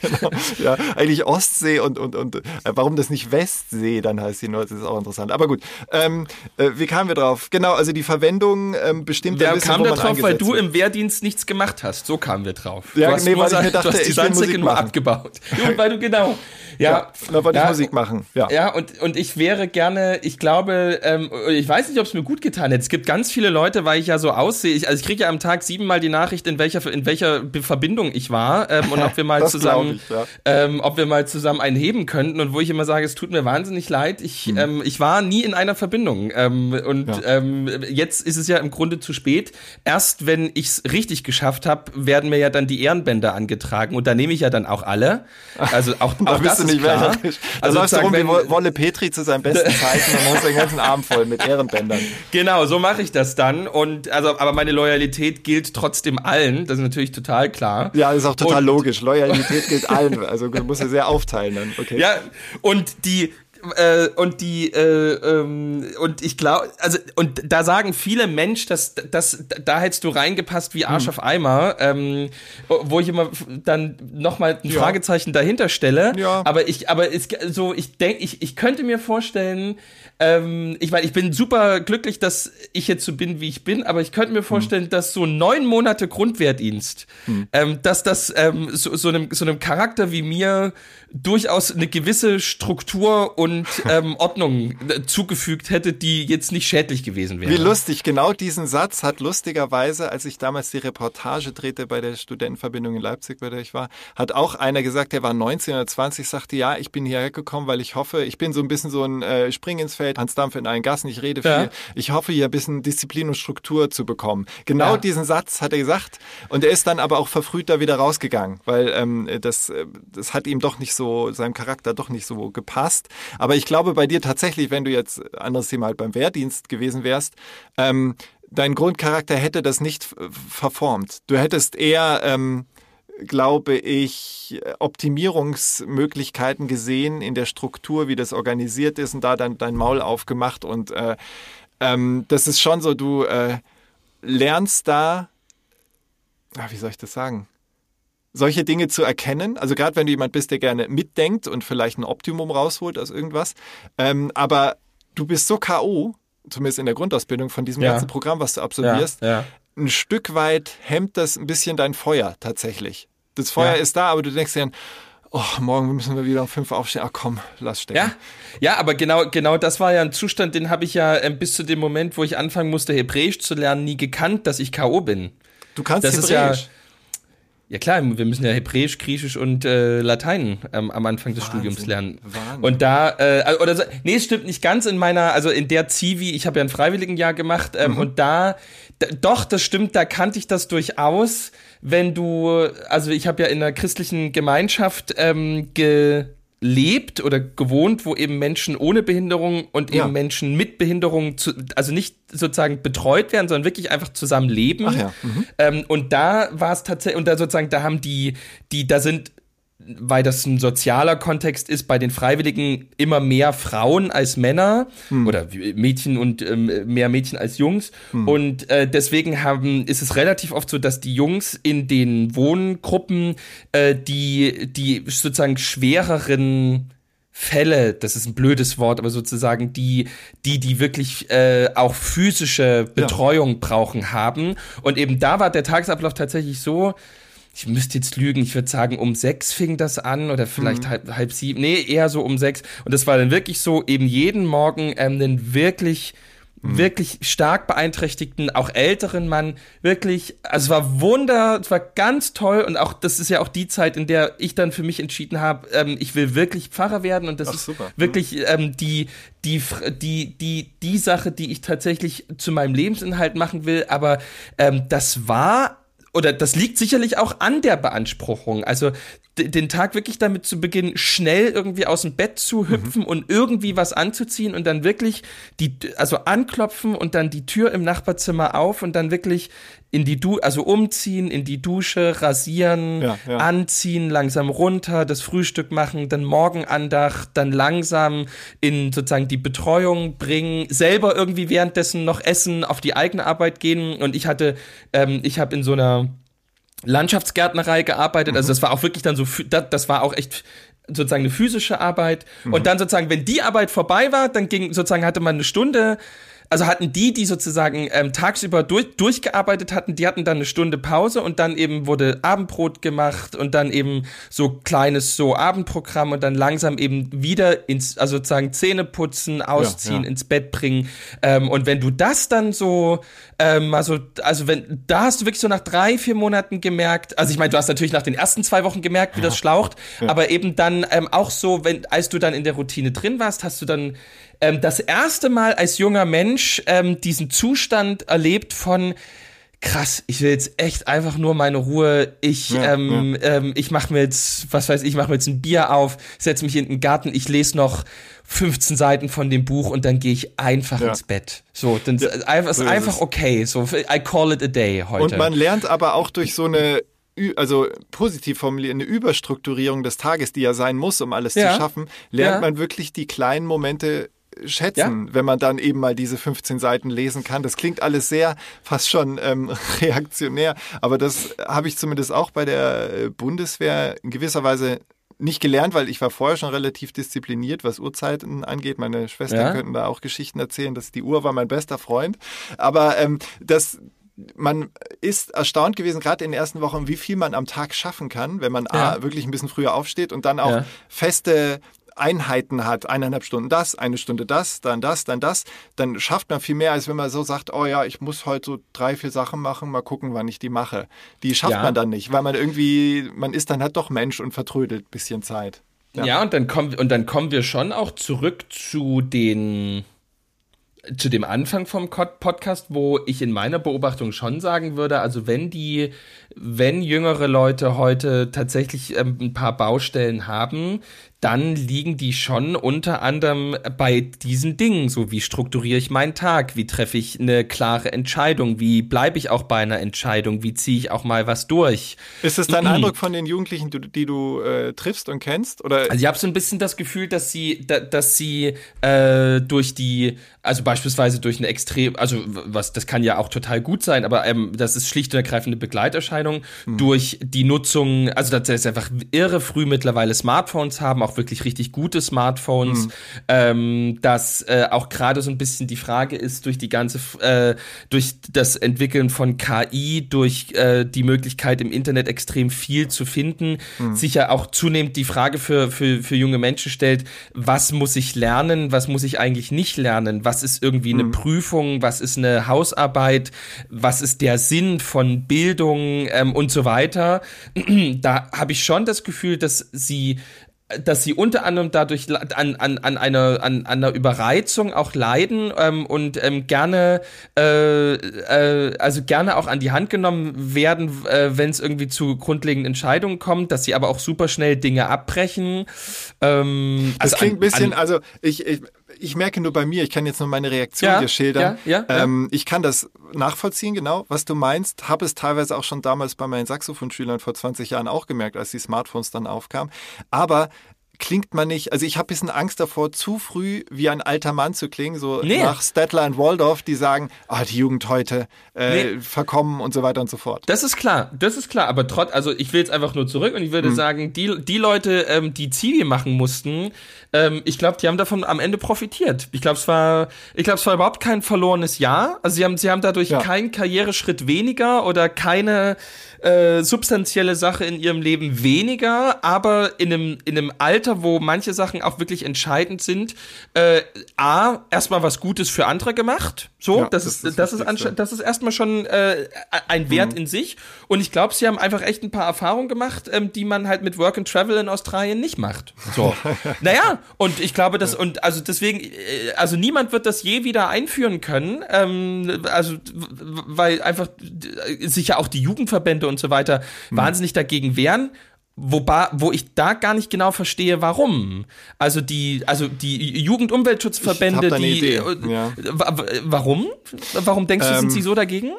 genau. Ja, eigentlich Ostsee und, und, und äh, warum das nicht Westsee dann heißt die Nordsee, ist auch interessant. Aber gut, ähm, äh, wie kamen wir drauf? Genau, also die Verwendung ähm, bestimmt ja, ein bisschen, kam da drauf, weil du im Wehrdienst nichts gemacht hast. So kamen wir drauf. Ja, du hast nee, weil ich mir dachte, du hast die Musik nur abgebaut. Ja, weil du genau. Ja, ja da wollte ich Musik machen. Ja, ja und, und ich wäre gerne, ich glaube, ähm, ich weiß nicht, ob es mir gut getan hätte. Es gibt ganz viele Leute, weil ich ja so aussehe. Ich, also ich kriege ja am Tag siebenmal die Nachricht, in welcher, in welcher Verbindung ich war ähm, und ob wir mal zusammen, ich, ja. ähm, ob wir mal zusammen einen heben könnten und wo ich immer sage, es tut mir wahnsinnig leid. Ich, hm. ähm, ich war nie in einer Verbindung ähm, und ja. ähm, jetzt ist es ja im Grunde zu spät. Erst wenn ich es richtig geschafft habe, werden mir ja dann die Ehrenbänder angetragen und da nehme ich ja dann auch alle. Also auch, auch das ist nicht klar. Da also läufst du rum wie Wolle Petri zu seinen besten Zeiten und hast den ganzen Arm voll mit Ehrenbändern. Genau, so mache ich das dann und also aber meine Loyalität gilt trotzdem allen. Das ist natürlich total klar. Ja, ist auch total und, logisch. Loyalität gilt allen. Also du musst ja sehr aufteilen dann. Okay. Ja, und die äh, und die äh, ähm, und ich glaube, also und da sagen viele Mensch, dass dass da hättest du reingepasst wie Arsch hm. auf Eimer, ähm, wo ich immer dann nochmal ein ja. Fragezeichen dahinter stelle. Ja. Aber ich, aber es, so ich denke, ich ich könnte mir vorstellen, ähm, ich meine, ich bin super glücklich, dass ich jetzt so bin, wie ich bin, aber ich könnte mir hm. vorstellen, hm. dass so neun Monate Grundwehrdienst, hm. ähm, dass das ähm, so, so, einem, so einem Charakter wie mir durchaus eine gewisse Struktur und und ähm, Ordnung äh, zugefügt hätte, die jetzt nicht schädlich gewesen wäre. Wie lustig, genau diesen Satz hat lustigerweise, als ich damals die Reportage drehte bei der Studentenverbindung in Leipzig, bei der ich war, hat auch einer gesagt, der war 19 oder 20, sagte, ja, ich bin hierher gekommen, weil ich hoffe, ich bin so ein bisschen so ein äh, Spring ins Feld, Hans Dampf in allen Gassen, ich rede viel. Ja. Ich hoffe, hier ein bisschen Disziplin und Struktur zu bekommen. Genau Ja. diesen Satz hat er gesagt und er ist dann aber auch verfrüht da wieder rausgegangen, weil ähm, das, äh, das hat ihm doch nicht so, seinem Charakter doch nicht so gepasst. Aber ich glaube bei dir tatsächlich, wenn du jetzt, anderes Thema halt beim Wehrdienst gewesen wärst, ähm, dein Grundcharakter hätte das nicht äh, verformt. Du hättest eher, ähm, glaube ich, Optimierungsmöglichkeiten gesehen in der Struktur, wie das organisiert ist und da dann dein Maul aufgemacht und äh, ähm, das ist schon so, du äh, lernst da, ah, wie soll ich das sagen? Solche Dinge zu erkennen. Also gerade wenn du jemand bist, der gerne mitdenkt und vielleicht ein Optimum rausholt aus irgendwas. Ähm, aber du bist so K.O., zumindest in der Grundausbildung von diesem Ja. ganzen Programm, was du ja, absolvierst. ja. Ein Stück weit hemmt das ein bisschen dein Feuer tatsächlich. Das Feuer Ja. ist da, aber du denkst dir dann, oh, morgen müssen wir wieder um fünf aufstehen. Ach komm, lass stecken. Ja, ja, aber genau, genau das war ja ein Zustand, den habe ich ja ähm, bis zu dem Moment, wo ich anfangen musste, Hebräisch zu lernen, nie gekannt, dass ich K.O. bin. Du kannst Das ist ja- Hebräisch. Ja klar, wir müssen ja Hebräisch, Griechisch und äh, Latein ähm, am Anfang des Wahnsinn, Studiums lernen. Wahnsinn. Und da, äh, oder so, nee, es stimmt nicht ganz in meiner, also in der Zivi, ich habe ja ein Freiwilligenjahr gemacht Mhm. ähm, und da, doch, das stimmt, da kannte ich das durchaus, wenn du, also ich habe ja in einer christlichen Gemeinschaft ähm, gelebt oder gewohnt, wo eben Menschen ohne Behinderung und eben Ja. Menschen mit Behinderung, zu, also nicht sozusagen betreut werden, sondern wirklich einfach zusammen leben. Ja, mhm. Ähm, und da war es tatsächlich, und da sozusagen, da haben die, die, da sind, weil das ein sozialer Kontext ist, bei den Freiwilligen immer mehr Frauen als Männer Hm. oder Mädchen und ähm, mehr Mädchen als Jungs. Hm. Und äh, deswegen haben, ist es relativ oft so, dass die Jungs in den Wohngruppen äh, die, die sozusagen schwereren Fälle, das ist ein blödes Wort, aber sozusagen die, die, die wirklich äh, auch physische Betreuung brauchen, haben. Und eben da war der Tagesablauf tatsächlich so, ich müsste jetzt lügen, ich würde sagen, um sechs fing das an oder vielleicht halb, halb sieben, nee, eher so um sechs. Und das war dann wirklich so, eben jeden Morgen ähm, einen wirklich wirklich stark beeinträchtigten, auch älteren Mann, wirklich, also es war wunder, es war ganz toll. Und auch, das ist ja auch die Zeit, in der ich dann für mich entschieden habe, ähm, ich will wirklich Pfarrer werden. Und das Ach, ist super. wirklich ähm, die, die, die, die, die Sache, die ich tatsächlich zu meinem Lebensinhalt machen will, aber ähm, das war oder das liegt sicherlich auch an der Beanspruchung. Also den Tag wirklich damit zu beginnen, schnell irgendwie aus dem Bett zu hüpfen und irgendwie was anzuziehen und dann wirklich die, also anklopfen und dann die Tür im Nachbarzimmer auf und dann wirklich in die Du, also umziehen, in die Dusche, rasieren, Ja, ja. anziehen, langsam runter, das Frühstück machen, dann Morgenandacht, dann langsam in sozusagen die Betreuung bringen, selber irgendwie währenddessen noch essen, auf die eigene Arbeit gehen und ich hatte, ähm, ich habe in so einer Landschaftsgärtnerei gearbeitet. Also das war auch wirklich dann so, das, das war auch echt sozusagen eine physische Arbeit. Und dann sozusagen, wenn die Arbeit vorbei war, dann ging sozusagen hatte man eine Stunde. Also hatten die, die sozusagen ähm, tagsüber durch, durchgearbeitet hatten, die hatten dann eine Stunde Pause und dann eben wurde Abendbrot gemacht und dann eben so kleines so Abendprogramm und dann langsam eben wieder ins, also sozusagen Zähne putzen, ausziehen, ja. ins Bett bringen. Ähm, und wenn du das dann so, ähm, also, also wenn, da hast du wirklich so nach drei, vier Monaten gemerkt, also ich meine, du hast natürlich nach den ersten zwei Wochen gemerkt, wie das schlaucht, aber eben dann ähm, auch so, wenn, als du dann in der Routine drin warst, hast du dann ähm, das erste Mal als junger Mensch ähm, diesen Zustand erlebt von krass, ich will jetzt echt einfach nur meine Ruhe. Ich, Ja, ähm, ähm, ich mache mir jetzt, was weiß ich, ich mache mir jetzt ein Bier auf, setze mich in den Garten, ich lese noch 15 Seiten von dem Buch und dann gehe ich einfach Ja. ins Bett. So, dann ist einfach, ist so ist einfach es. okay. So, I call it a day heute. Und man lernt aber auch durch so eine, also positiv formuliert, eine Überstrukturierung des Tages, die ja sein muss, um alles Ja. zu schaffen, lernt Ja. man wirklich die kleinen Momente schätzen, wenn man dann eben mal diese 15 Seiten lesen kann. Das klingt alles sehr fast schon ähm, reaktionär, aber das habe ich zumindest auch bei der äh, Bundeswehr in gewisser Weise nicht gelernt, weil ich war vorher schon relativ diszipliniert, was Uhrzeiten angeht. Meine Schwestern Ja. könnten da auch Geschichten erzählen, dass die Uhr war mein bester Freund. Aber ähm, das man ist erstaunt gewesen, gerade in den ersten Wochen, wie viel man am Tag schaffen kann, wenn man Ja. A, wirklich ein bisschen früher aufsteht und dann auch Ja. feste Einheiten hat, eineinhalb Stunden das, eine Stunde das, dann das, dann das, dann schafft man viel mehr, als wenn man so sagt, oh ja, ich muss heute so drei, vier Sachen machen, mal gucken, wann ich die mache. Die schafft Ja. man dann nicht, weil man irgendwie, man ist dann halt doch Mensch und vertrödelt ein bisschen Zeit. Ja. und dann kommen und dann kommen wir schon auch zurück zu den zu dem Anfang vom Podcast, wo ich in meiner Beobachtung schon sagen würde, also wenn die, wenn jüngere Leute heute tatsächlich ähm, ein paar Baustellen haben, dann liegen die schon unter anderem bei diesen Dingen, so wie strukturiere ich meinen Tag, wie treffe ich eine klare Entscheidung, wie bleibe ich auch bei einer Entscheidung, wie ziehe ich auch mal was durch. Ist es dein Mhm. Eindruck von den Jugendlichen, die, die du äh, triffst und kennst? Oder Also ich habe so ein bisschen das Gefühl, dass sie, da, dass sie äh, durch die, also beispielsweise durch eine extrem, also was, das kann ja auch total gut sein, aber ähm, das ist schlicht und ergreifende Begleiterscheinung durch die Nutzung, also dass sie einfach irre früh mittlerweile Smartphones haben, auch wirklich richtig gute Smartphones, ähm, dass äh, auch gerade so ein bisschen die Frage ist durch die ganze, äh, durch das Entwickeln von KI, durch äh, die Möglichkeit im Internet extrem viel zu finden, sicher auch zunehmend die Frage für, für, für junge Menschen stellt, was muss ich lernen, was muss ich eigentlich nicht lernen, was ist irgendwie eine Prüfung, was ist eine Hausarbeit, was ist der Sinn von Bildung ähm, und so weiter. da habe ich schon das Gefühl, dass sie dass sie unter anderem dadurch an, an, an, einer, an, an einer Überreizung auch leiden ähm, und ähm, gerne äh, äh, also gerne auch an die Hand genommen werden, äh, wenn es irgendwie zu grundlegenden Entscheidungen kommt, dass sie aber auch super schnell Dinge abbrechen. Ähm, Das also klingt ein bisschen, also ich, ich, ich merke nur bei mir, ich kann jetzt nur meine Reaktion Ja, hier schildern. ja, ja, ähm, Ich kann das nachvollziehen, genau, was du meinst. Habe es teilweise auch schon damals bei meinen Saxophonschülern vor 20 Jahren auch gemerkt, als die Smartphones dann aufkamen. Aber klingt man nicht, also ich habe ein bisschen Angst davor, zu früh wie ein alter Mann zu klingen, so Nee. nach Stettler und Waldorf, die sagen, ah, die Jugend heute äh, Nee. verkommen und so weiter und so fort. Das ist klar, das ist klar, aber trotz, also ich will jetzt einfach nur zurück und ich würde sagen, die, die Leute, ähm, die Zivi machen mussten, ähm, ich glaube, die haben davon am Ende profitiert. Ich glaube, es war, ich glaube, es war überhaupt kein verlorenes Jahr. Also sie haben, sie haben dadurch Ja. keinen Karriereschritt weniger oder keine äh, substanzielle Sache in ihrem Leben weniger, aber in einem, in einem Alter, wo manche Sachen auch wirklich entscheidend sind, äh, A, erstmal was Gutes für andere gemacht. So, Ja, das, das ist, ist das, ist, das erstmal schon äh, ein Wert Mhm. in sich. Und ich glaube, sie haben einfach echt ein paar Erfahrungen gemacht, ähm, die man halt mit Work and Travel in Australien nicht macht. So. naja, und ich glaube, dass, und also deswegen, äh, also niemand wird das je wieder einführen können. Ähm, also, weil einfach äh, sich ja auch die Jugendverbände und so weiter Mhm. wahnsinnig dagegen wehren. Wobei, wo ich da gar nicht genau verstehe, warum. Also die, also die Jugendumweltschutzverbände, die, äh, ja. wa- wa- warum? Warum denkst du, sind Ähm, sie so dagegen?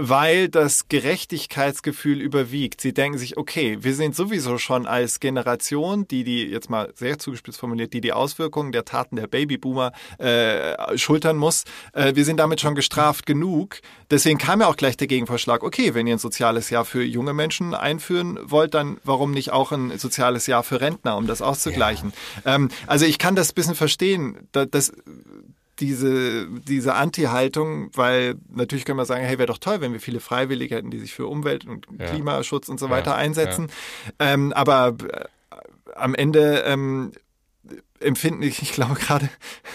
Weil das Gerechtigkeitsgefühl überwiegt. Sie denken sich, okay, wir sind sowieso schon als Generation, die die, jetzt mal sehr zugespitzt formuliert, die die Auswirkungen der Taten der Babyboomer äh, schultern muss. Äh, wir sind damit schon gestraft genug. Deswegen kam ja auch gleich der Gegenvorschlag, okay, wenn ihr ein soziales Jahr für junge Menschen einführen wollt, dann warum nicht auch ein soziales Jahr für Rentner, um das auszugleichen. Ähm, also ich kann das ein bisschen verstehen. Da, das, diese, diese Anti-Haltung, weil natürlich können wir sagen, hey, wäre doch toll, wenn wir viele Freiwillige hätten, die sich für Umwelt und Klimaschutz und so weiter einsetzen. Ähm, aber äh, am Ende ähm, empfinden ich, ich glaube gerade,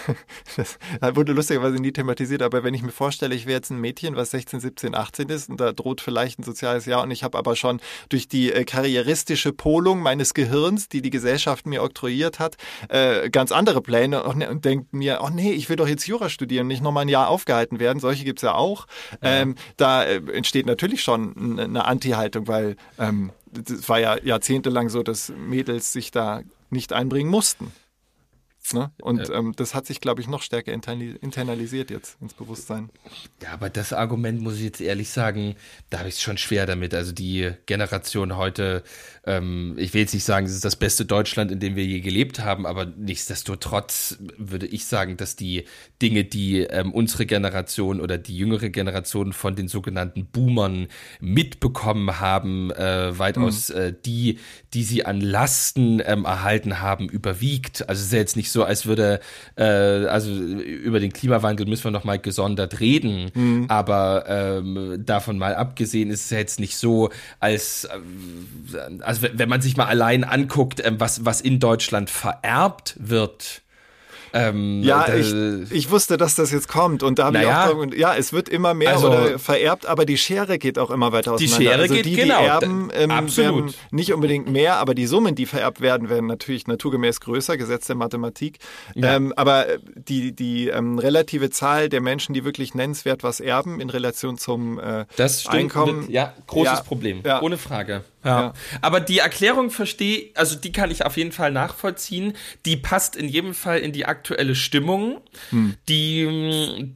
das wurde lustigerweise nie thematisiert, aber wenn ich mir vorstelle, ich wäre jetzt ein Mädchen, was 16, 17, 18 ist und da droht vielleicht ein soziales Jahr und ich habe aber schon durch die äh, karrieristische Polung meines Gehirns, die die Gesellschaft mir oktroyiert hat, äh, ganz andere Pläne und, und denkt mir, oh nee, ich will doch jetzt Jura studieren, nicht nochmal ein Jahr aufgehalten werden. Solche gibt's ja auch. Ähm, da äh, entsteht natürlich schon eine Anti-Haltung, weil ähm, das war ja jahrzehntelang so, dass Mädels sich da nicht einbringen mussten. Ne? Und ähm, das hat sich, glaube ich, noch stärker internalisiert jetzt ins Bewusstsein. Ja, aber das Argument muss ich jetzt ehrlich sagen, da habe ich es schon schwer damit. Also die Generation heute, ähm, ich will jetzt nicht sagen, es ist das beste Deutschland, in dem wir je gelebt haben, aber nichtsdestotrotz würde ich sagen, dass die Dinge, die ähm, unsere Generation oder die jüngere Generation von den sogenannten Boomern mitbekommen haben, äh, weitaus äh, die, die sie an Lasten ähm, erhalten haben, überwiegt. Also es ist ja jetzt nicht so, als würde, äh, also über den Klimawandel müssen wir noch mal gesondert reden, mhm. aber ähm, davon mal abgesehen ist es jetzt nicht so, als, äh, also wenn man sich mal allein anguckt, äh, was, was in Deutschland vererbt wird, ähm, ja, ich, ich wusste, dass das jetzt kommt und da habe naja, ich auch, ja, es wird immer mehr also, oder vererbt, aber die Schere geht auch immer weiter auseinander. Die Schere also geht die, genau. Die erben, ähm, absolut. nicht unbedingt mehr, aber die Summen, die vererbt werden, werden natürlich naturgemäß größer, Gesetz der Mathematik. Ja. Ähm, aber die, die ähm, relative Zahl der Menschen, die wirklich nennenswert was erben in Relation zum äh, das stimmt, Einkommen. ja, großes ja, Problem, ja. ohne Frage. Ja. ja. Aber die Erklärung verstehe, also die kann ich auf jeden Fall nachvollziehen. Die passt in jedem Fall in die aktuelle Stimmung, hm. die,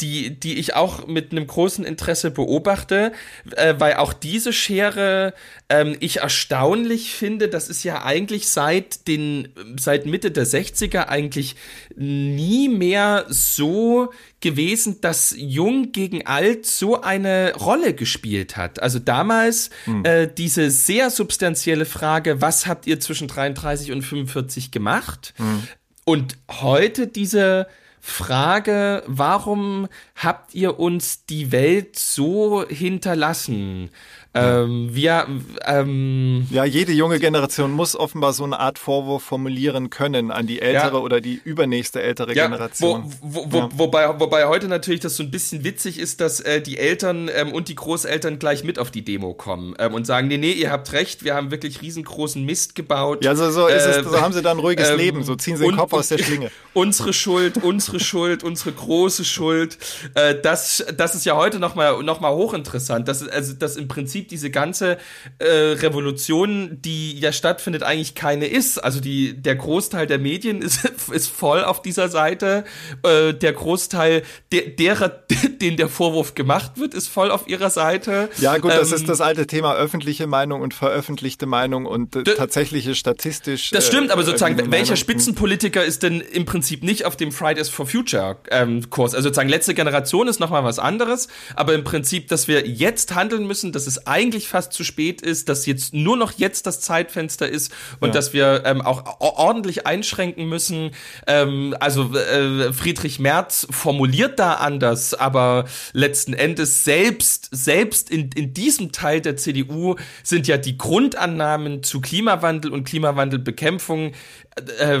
die, die ich auch mit einem großen Interesse beobachte, äh, weil auch diese Schere ähm, ich erstaunlich finde. Das ist ja eigentlich seit den, seit Mitte der 60er eigentlich nie mehr so gewesen, dass Jung gegen Alt so eine Rolle gespielt hat. Also damals hm. äh, diese sehr substanzielle Frage, was habt ihr zwischen 33 und 45 gemacht? Hm. Und heute diese Frage, warum habt ihr uns die Welt so hinterlassen? Ähm, wir, ähm, ja, jede junge Generation muss offenbar so eine Art Vorwurf formulieren können an die ältere ja. oder die übernächste ältere ja, Generation. Wo, wo, ja. wobei, wobei heute natürlich das so ein bisschen witzig ist, dass äh, die Eltern ähm, und die Großeltern gleich mit auf die Demo kommen ähm, und sagen, nee, nee, ihr habt recht, wir haben wirklich riesengroßen Mist gebaut. Ja, so, so ist es, so haben sie dann ein ruhiges ähm, Leben, so ziehen sie den Kopf aus der Schlinge. unsere Schuld, unsere Schuld, unsere große Schuld. Äh, das, das ist ja heute nochmal noch mal hochinteressant. Das, also, das im Prinzip Prinzip diese ganze äh, Revolution, die ja stattfindet, eigentlich keine ist. Also die, der Großteil der Medien ist, ist voll auf dieser Seite. Äh, der Großteil der, derer, denen der Vorwurf gemacht wird, ist voll auf ihrer Seite. Ja, gut, ähm, das ist das alte Thema öffentliche Meinung und veröffentlichte Meinung und äh, tatsächliche statistisch. Das stimmt, aber äh, sozusagen, welcher Meinung. Spitzenpolitiker ist denn im Prinzip nicht auf dem Fridays for Future ähm, Kurs? Also sozusagen, letzte Generation ist nochmal was anderes, aber im Prinzip, dass wir jetzt handeln müssen, das ist eigentlich fast zu spät ist, dass jetzt nur noch jetzt das Zeitfenster ist und ja. dass wir ähm, auch ordentlich einschränken müssen. Ähm, also äh, Friedrich Merz formuliert da anders, aber letzten Endes selbst, selbst in, in diesem Teil der CDU sind ja die Grundannahmen zu Klimawandel und Klimawandelbekämpfung äh,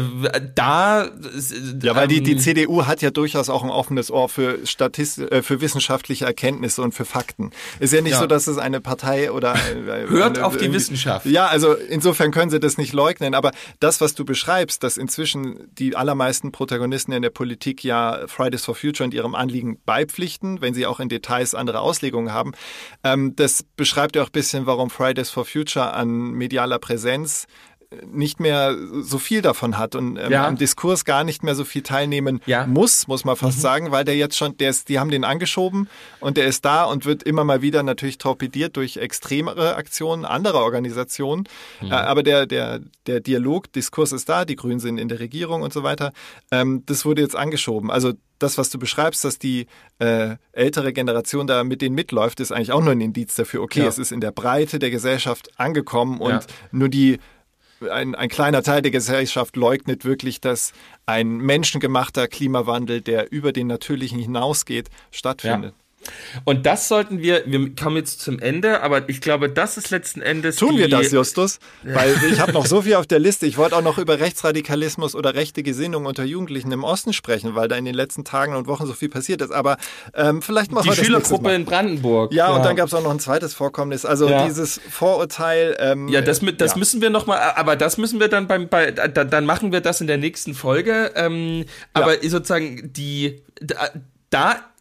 da ja, weil ähm, die die ähm, CDU hat ja durchaus auch ein offenes Ohr für Statist äh, für wissenschaftliche Erkenntnisse und für Fakten. Ist ja nicht ja. so, dass es eine Partei oder äh, hört eine, auf die Wissenschaft. Ja, also insofern können sie das nicht leugnen, aber das was du beschreibst, dass inzwischen die allermeisten Protagonisten in der Politik ja Fridays for Future und ihrem Anliegen beipflichten, wenn sie auch in Details andere Auslegungen haben, ähm, das beschreibt ja auch ein bisschen, warum Fridays for Future an medialer Präsenz nicht mehr so viel davon hat und ähm, ja. am Diskurs gar nicht mehr so viel teilnehmen ja. muss, muss man fast mhm. sagen, weil der jetzt schon, der ist, die haben den angeschoben und der ist da und wird immer mal wieder natürlich torpediert durch extremere Aktionen anderer Organisationen. Mhm. Äh, aber der, der, der Dialog, Diskurs ist da, die Grünen sind in der Regierung und so weiter. Ähm, das wurde jetzt angeschoben. Also das, was du beschreibst, dass die äh, ältere Generation da mit denen mitläuft, ist eigentlich auch nur ein Indiz dafür, okay, ja. es ist in der Breite der Gesellschaft angekommen und nur die ein, ein kleiner Teil der Gesellschaft leugnet wirklich, dass ein menschengemachter Klimawandel, der über den natürlichen hinausgeht, stattfindet. Ja. Und das sollten wir, wir kommen jetzt zum Ende, aber ich glaube, das ist letzten Endes. Tun wir das, Justus? Weil ich habe noch so viel auf der Liste. Ich wollte auch noch über Rechtsradikalismus oder rechte Gesinnung unter Jugendlichen im Osten sprechen, weil da in den letzten Tagen und Wochen so viel passiert ist. Aber ähm, vielleicht machen Die wir Schülergruppe in Brandenburg. Ja, ja, und dann gab es auch noch ein zweites Vorkommnis. Also ja. dieses Vorurteil. Ähm, ja, das, das ja. müssen wir noch mal, aber das müssen wir dann beim, bei, dann machen wir das in der nächsten Folge. Ähm, aber sozusagen die, da, da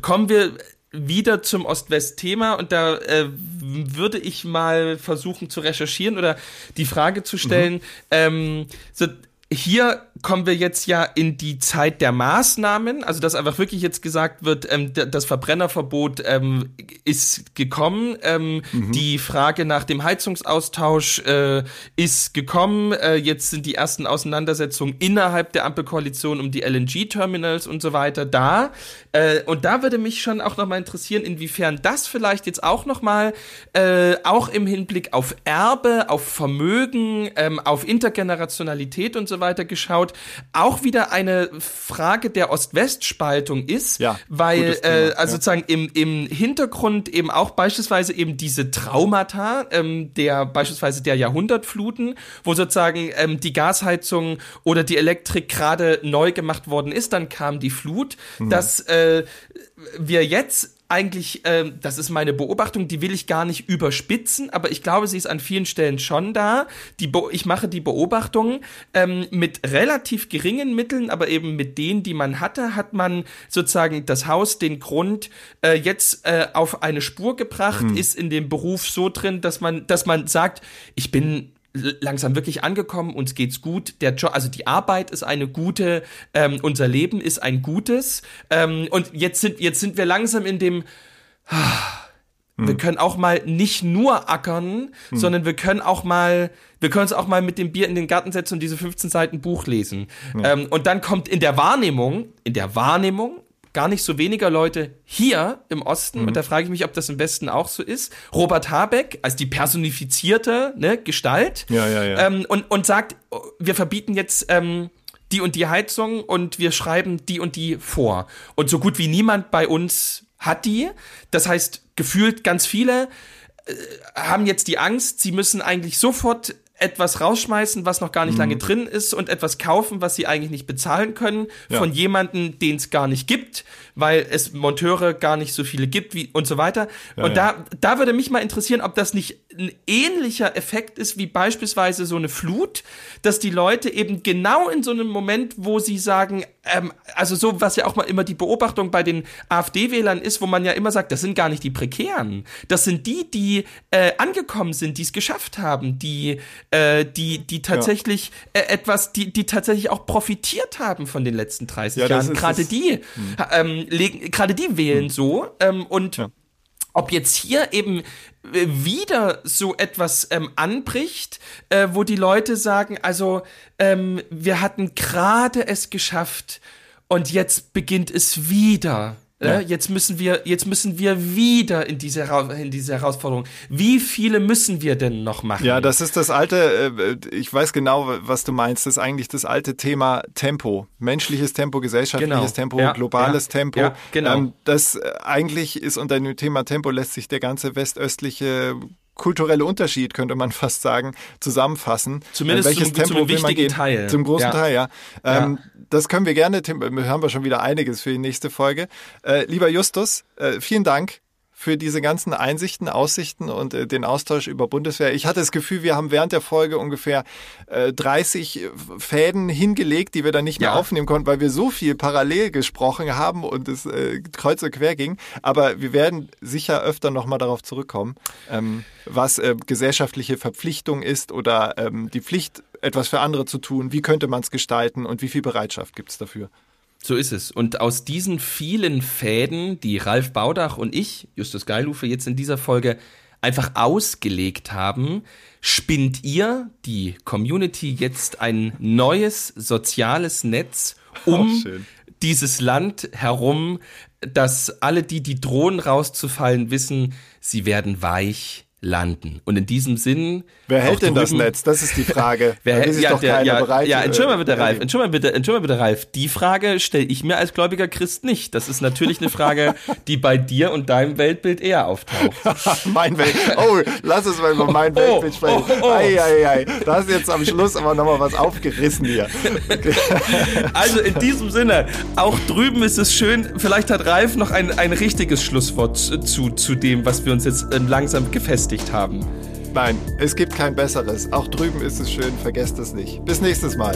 kommen wir wieder zum Ost-West-Thema und da äh, würde ich mal versuchen zu recherchieren oder die Frage zu stellen, mhm. ähm, so, hier kommen wir jetzt ja in die Zeit der Maßnahmen, also dass einfach wirklich jetzt gesagt wird, ähm, das Verbrennerverbot ähm, ist gekommen, ähm, mhm. die Frage nach dem Heizungsaustausch äh, ist gekommen, äh, jetzt sind die ersten Auseinandersetzungen innerhalb der Ampelkoalition um die LNG-Terminals und so weiter da. Äh, und da würde mich schon auch nochmal interessieren, inwiefern das vielleicht jetzt auch nochmal, äh, auch im Hinblick auf Erbe, auf Vermögen, ähm, auf Intergenerationalität und so so weiter geschaut, auch wieder eine Frage der Ost-West-Spaltung ist, Ja, weil gutes Thema, äh, ja. also sozusagen im, im Hintergrund eben auch beispielsweise eben diese Traumata ähm, der beispielsweise der Jahrhundertfluten, wo sozusagen ähm, die Gasheizung oder die Elektrik gerade neu gemacht worden ist, dann kam die Flut, Mhm. dass äh, wir jetzt eigentlich, ähm, das ist meine Beobachtung, die will ich gar nicht überspitzen, aber ich glaube, sie ist an vielen Stellen schon da. Die Be ich mache die Beobachtung, ähm, mit relativ geringen Mitteln, aber eben mit denen, die man hatte, hat man sozusagen das Haus, den Grund äh, jetzt äh, auf eine Spur gebracht, ist in dem Beruf so drin, dass man, dass man sagt, ich bin langsam wirklich angekommen, uns geht's gut. Der Job, also die Arbeit ist eine gute, ähm, unser Leben ist ein gutes. Ähm, und jetzt sind, jetzt sind wir langsam in dem, wir können auch mal nicht nur ackern, sondern wir können auch mal, wir können uns auch mal mit dem Bier in den Garten setzen und diese 15 Seiten Buch lesen. Ähm, und dann kommt in der Wahrnehmung, in der Wahrnehmung gar nicht so weniger Leute hier im Osten, und da frage ich mich, ob das im Westen auch so ist, Robert Habeck als die personifizierte ne, Gestalt Ja, ja, ja. Ähm, und, und sagt, wir verbieten jetzt ähm, die und die Heizung und wir schreiben die und die vor. Und so gut wie niemand bei uns hat die. Das heißt, gefühlt ganz viele äh, haben jetzt die Angst, sie müssen eigentlich sofort etwas rausschmeißen, was noch gar nicht Mhm. lange drin ist und etwas kaufen, was sie eigentlich nicht bezahlen können Ja. von jemanden, den es gar nicht gibt, weil es Monteure gar nicht so viele gibt wie und so weiter. und ja. da da würde mich mal interessieren, ob das nicht ein ähnlicher Effekt ist wie beispielsweise so eine Flut, dass die Leute eben genau in so einem Moment, wo sie sagen, ähm, also so, was ja auch mal immer die Beobachtung bei den AfD-Wählern ist, wo man ja immer sagt, das sind gar nicht die Prekären. Das sind die, die äh, angekommen sind, die es geschafft haben, die, äh, die, die tatsächlich äh, etwas, die, die tatsächlich auch profitiert haben von den letzten 30 Ja, Jahren. Gerade die, ähm, legen, gerade die wählen so. Ähm, und Ja. ob jetzt hier eben wieder so etwas ähm, anbricht, äh, wo die Leute sagen, also ähm, wir hatten gerade es geschafft und jetzt beginnt es wieder. Ja. Äh, jetzt müssen wir, jetzt müssen wir wieder in diese, in diese Herausforderung. Wie viele müssen wir denn noch machen? Ja, das ist das alte, äh, ich weiß genau, was du meinst, das ist eigentlich das alte Thema Tempo. Menschliches Tempo, gesellschaftliches Genau. Tempo, Ja, globales ja, Tempo. ja, genau. Ähm, das äh, eigentlich ist unter dem Thema Tempo lässt sich der ganze westöstliche kulturelle Unterschied, könnte man fast sagen, zusammenfassen. Zumindest Äh, welches zum- Tempo zum will man gehen? Teil. Zum großen Ja. Teil, ja. Ähm, Ja. Das können wir gerne, Tim, haben wir schon wieder einiges für die nächste Folge. Äh, lieber Justus, äh, vielen Dank für diese ganzen Einsichten, Aussichten und äh, den Austausch über Bundeswehr. Ich hatte das Gefühl, wir haben während der Folge ungefähr äh, 30 Fäden hingelegt, die wir dann nicht mehr Ja. aufnehmen konnten, weil wir so viel parallel gesprochen haben und es äh, kreuz und quer ging. Aber wir werden sicher öfter nochmal darauf zurückkommen, ähm, was äh, gesellschaftliche Verpflichtung ist oder ähm, die Pflicht, etwas für andere zu tun. Wie könnte man es gestalten und wie viel Bereitschaft gibt es dafür? So ist es. Und aus diesen vielen Fäden, die Ralf Baudach und ich, Justus Geilufe, jetzt in dieser Folge einfach ausgelegt haben, spinnt ihr, die Community, jetzt ein neues soziales Netz um Auch schön. dieses Land herum, dass alle die, die drohen rauszufallen, wissen, sie werden weich landen. Und in diesem Sinn. Wer hält denn das drüben- Netz? Das ist die Frage. Wer hält, ist sich ja, doch der, ja, bereit, ja, entschuldige mal bitte, Ralf, entschuldige mal bitte, entschuldige mal bitte, Ralf. Die Frage stelle ich mir als gläubiger Christ nicht. Das ist natürlich eine Frage, die bei dir und deinem Weltbild eher auftaucht. mein Welt. Oh, lass uns mal über mein Oh, Weltbild sprechen. oh, oh. Ei, ei, ei. Da hast du jetzt am Schluss aber nochmal was aufgerissen hier. Also in diesem Sinne, auch drüben ist es schön, vielleicht hat Ralf noch ein, ein richtiges Schlusswort zu, zu dem, was wir uns jetzt äh, langsam gefestigt haben. Nein, es gibt kein besseres. Auch drüben ist es schön, vergesst es nicht. Bis nächstes Mal.